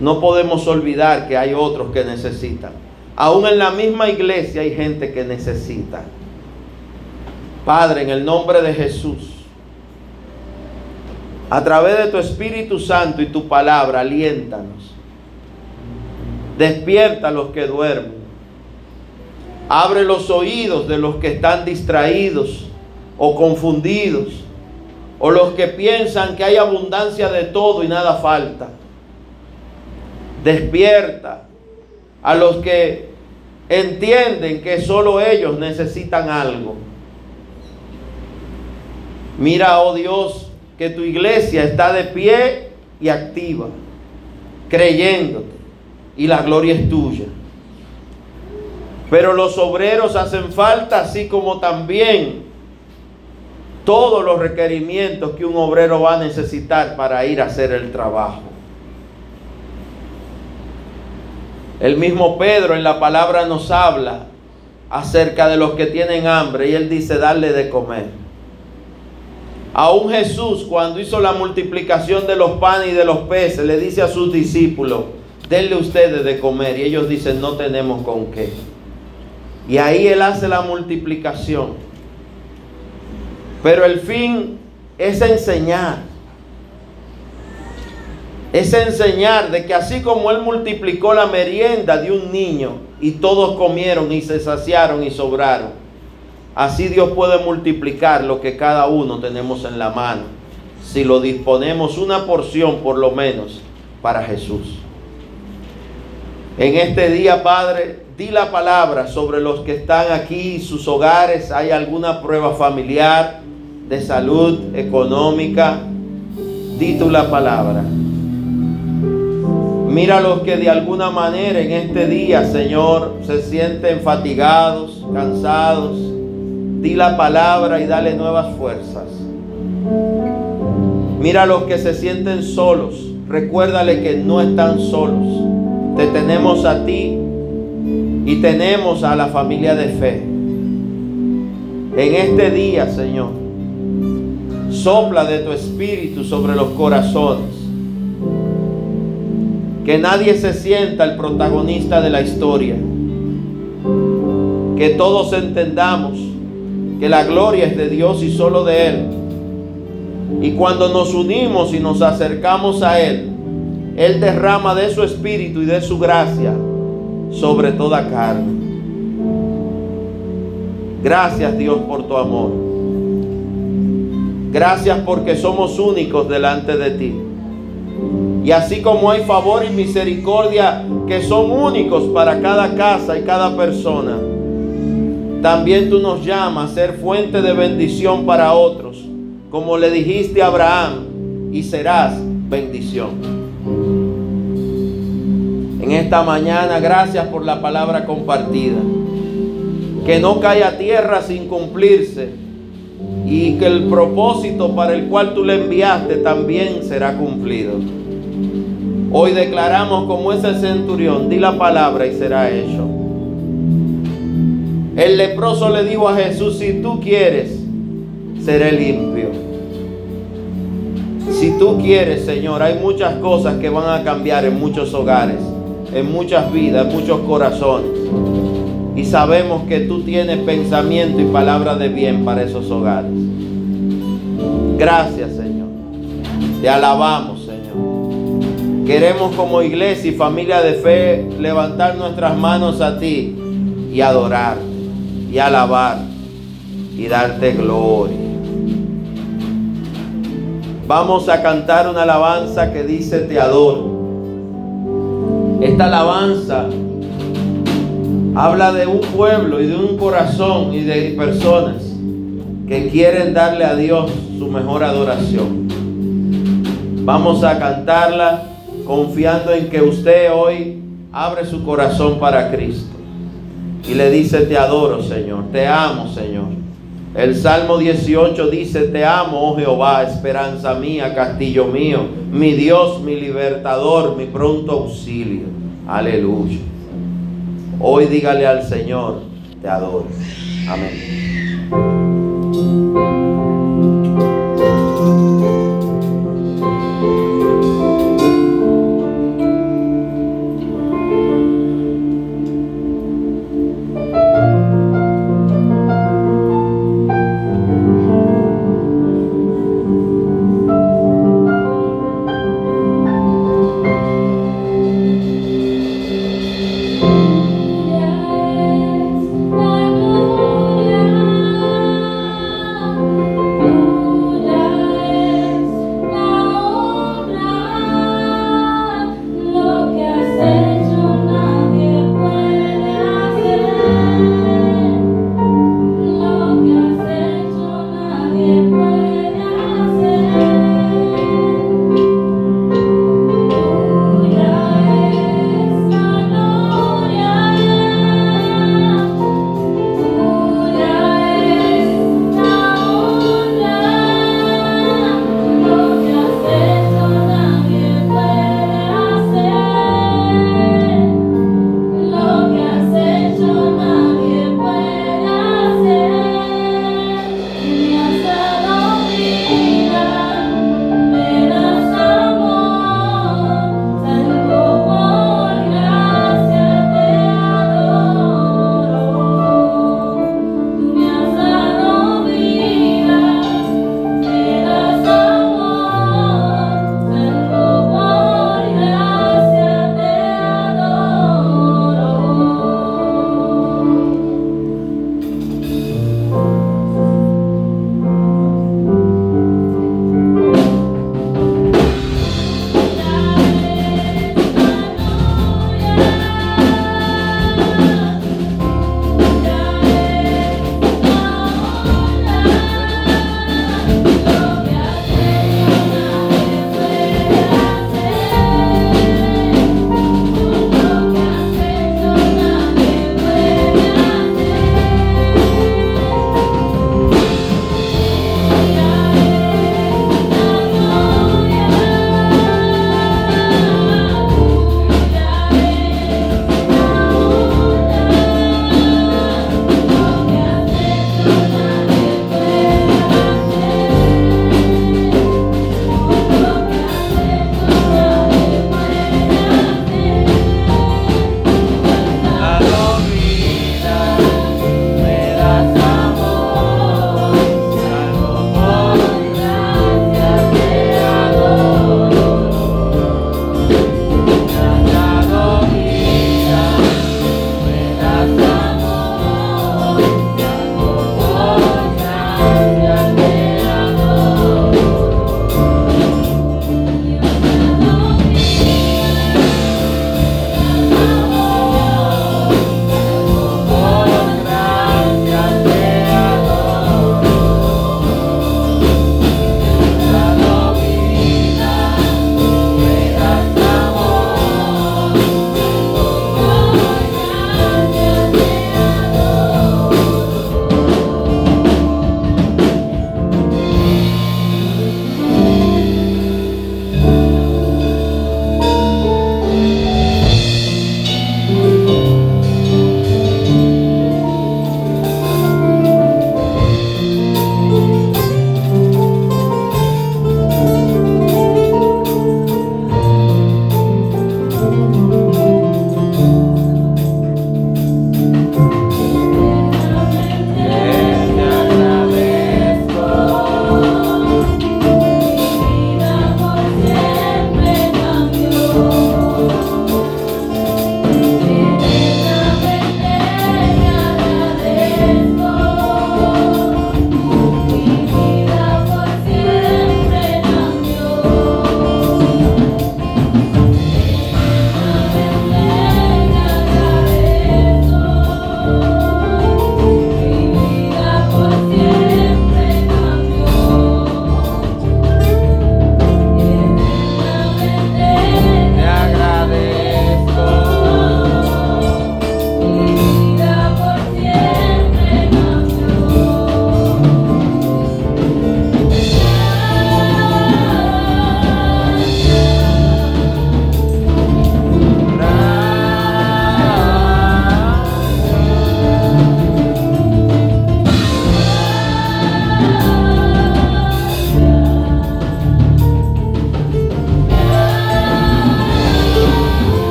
S1: No podemos olvidar que hay otros que necesitan. Aún en la misma iglesia hay gente que necesita. Padre, en el nombre de Jesús, a través de tu Espíritu Santo y tu palabra, aliéntanos. Despierta a los que duermen. Abre los oídos de los que están distraídos o confundidos, o los que piensan que hay abundancia de todo y nada falta. Despierta a los que entienden que solo ellos necesitan algo. Mira, oh Dios, que tu iglesia está de pie y activa, creyéndote, y la gloria es tuya. Pero los obreros hacen falta, así como también todos los requerimientos que un obrero va a necesitar para ir a hacer el trabajo. El mismo Pedro en la palabra nos habla acerca de los que tienen hambre y él dice darle de comer. Aún Jesús cuando hizo la multiplicación de los panes y de los peces le dice a sus discípulos, denle ustedes de comer y ellos dicen no tenemos con qué. Y ahí él hace la multiplicación. Pero el fin es enseñar. Es enseñar de que así como Él multiplicó la merienda de un niño y todos comieron y se saciaron y sobraron, así Dios puede multiplicar lo que cada uno tenemos en la mano, si lo disponemos una porción por lo menos para Jesús. En este día, Padre, di la palabra sobre los que están aquí, sus hogares, hay alguna prueba familiar, de salud económica. Di tú la palabra. Mira los que de alguna manera en este día, Señor, se sienten fatigados, cansados. Di la palabra y dale nuevas fuerzas. Mira a los que se sienten solos. Recuérdale que no están solos. Te tenemos a ti y tenemos a la familia de fe. En este día, Señor, sopla de tu espíritu sobre los corazones. Que nadie se sienta el protagonista de la historia. Que todos entendamos que la gloria es de Dios y solo de Él. Y cuando nos unimos y nos acercamos a Él, Él derrama de su espíritu y de su gracia sobre toda carne. Gracias Dios por tu amor. Gracias porque somos únicos delante de ti. Y así como hay favor y misericordia que son únicos para cada casa y cada persona, también tú nos llamas a ser fuente de bendición para otros, como le dijiste a Abraham, y serás bendición. En esta mañana, gracias por la palabra compartida. Que no caiga tierra sin cumplirse y que el propósito para el cual tú le enviaste también será cumplido. Hoy declaramos como ese centurión, di la palabra y será hecho. El leproso le dijo a Jesús, si tú quieres, seré limpio. Si tú quieres, Señor, hay muchas cosas que van a cambiar en muchos hogares, en muchas vidas, en muchos corazones. Y sabemos que tú tienes pensamiento y palabra de bien para esos hogares. Gracias, Señor. Te alabamos, Señor. Queremos como iglesia y familia de fe levantar nuestras manos a ti y adorar y alabar y darte gloria. Vamos a cantar una alabanza que dice te adoro. Esta alabanza habla de un pueblo y de un corazón y de personas que quieren darle a Dios su mejor adoración. Vamos a cantarla confiando en que usted hoy abre su corazón para Cristo y le dice, te adoro Señor, te amo Señor. El Salmo 18 dice, te amo, oh Jehová, esperanza mía, castillo mío, mi Dios, mi libertador, mi pronto auxilio. Aleluya. Hoy dígale al Señor, te adoro. Amén.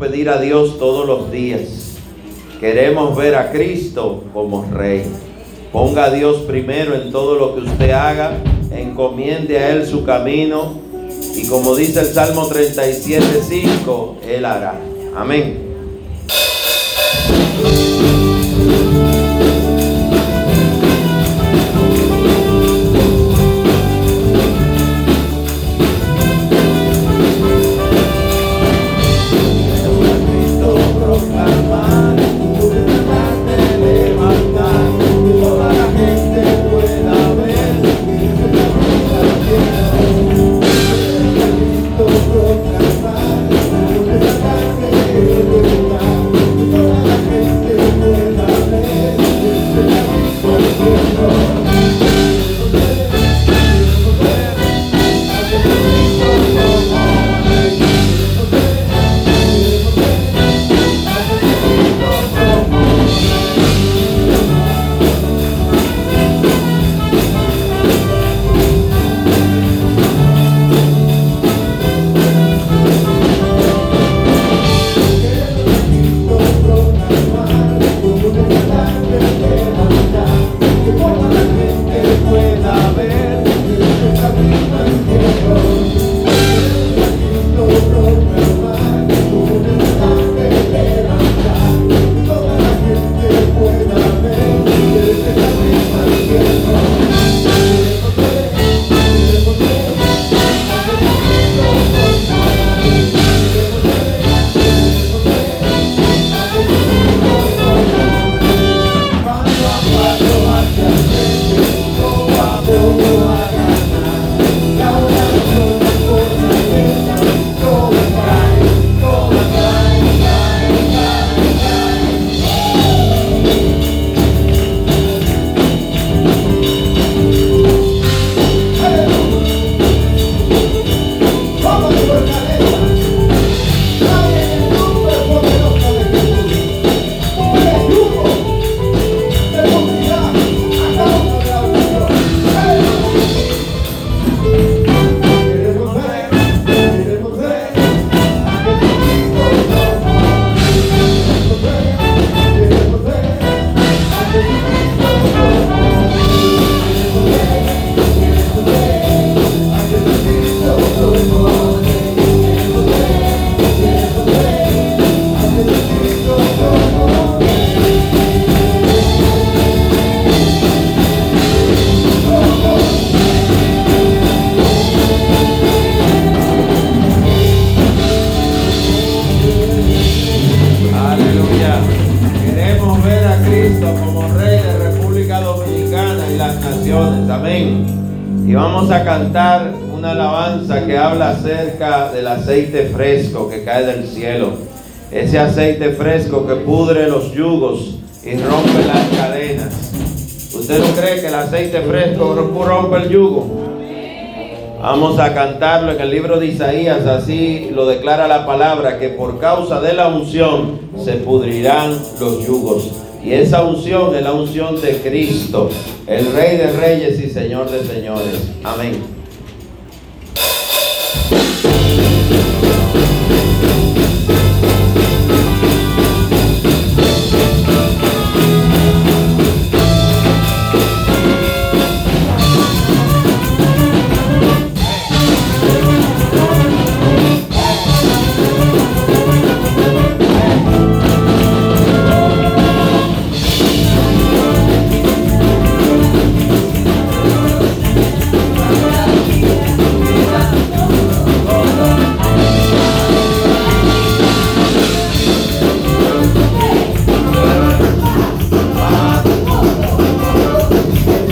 S1: Pedir a Dios todos los días. Queremos ver a Cristo como Rey. Ponga a Dios primero en todo lo que usted haga, encomiende a Él su camino y como dice el Salmo 37.5, Él hará. Amén. Ese aceite fresco que pudre los yugos y rompe las cadenas. ¿Usted no cree que el aceite fresco rompe el yugo? Vamos a cantarlo en el libro de Isaías, así lo declara la palabra, que por causa de la unción se pudrirán los yugos. Y esa unción es la unción de Cristo, el Rey de Reyes y Señor de Señores. Amén.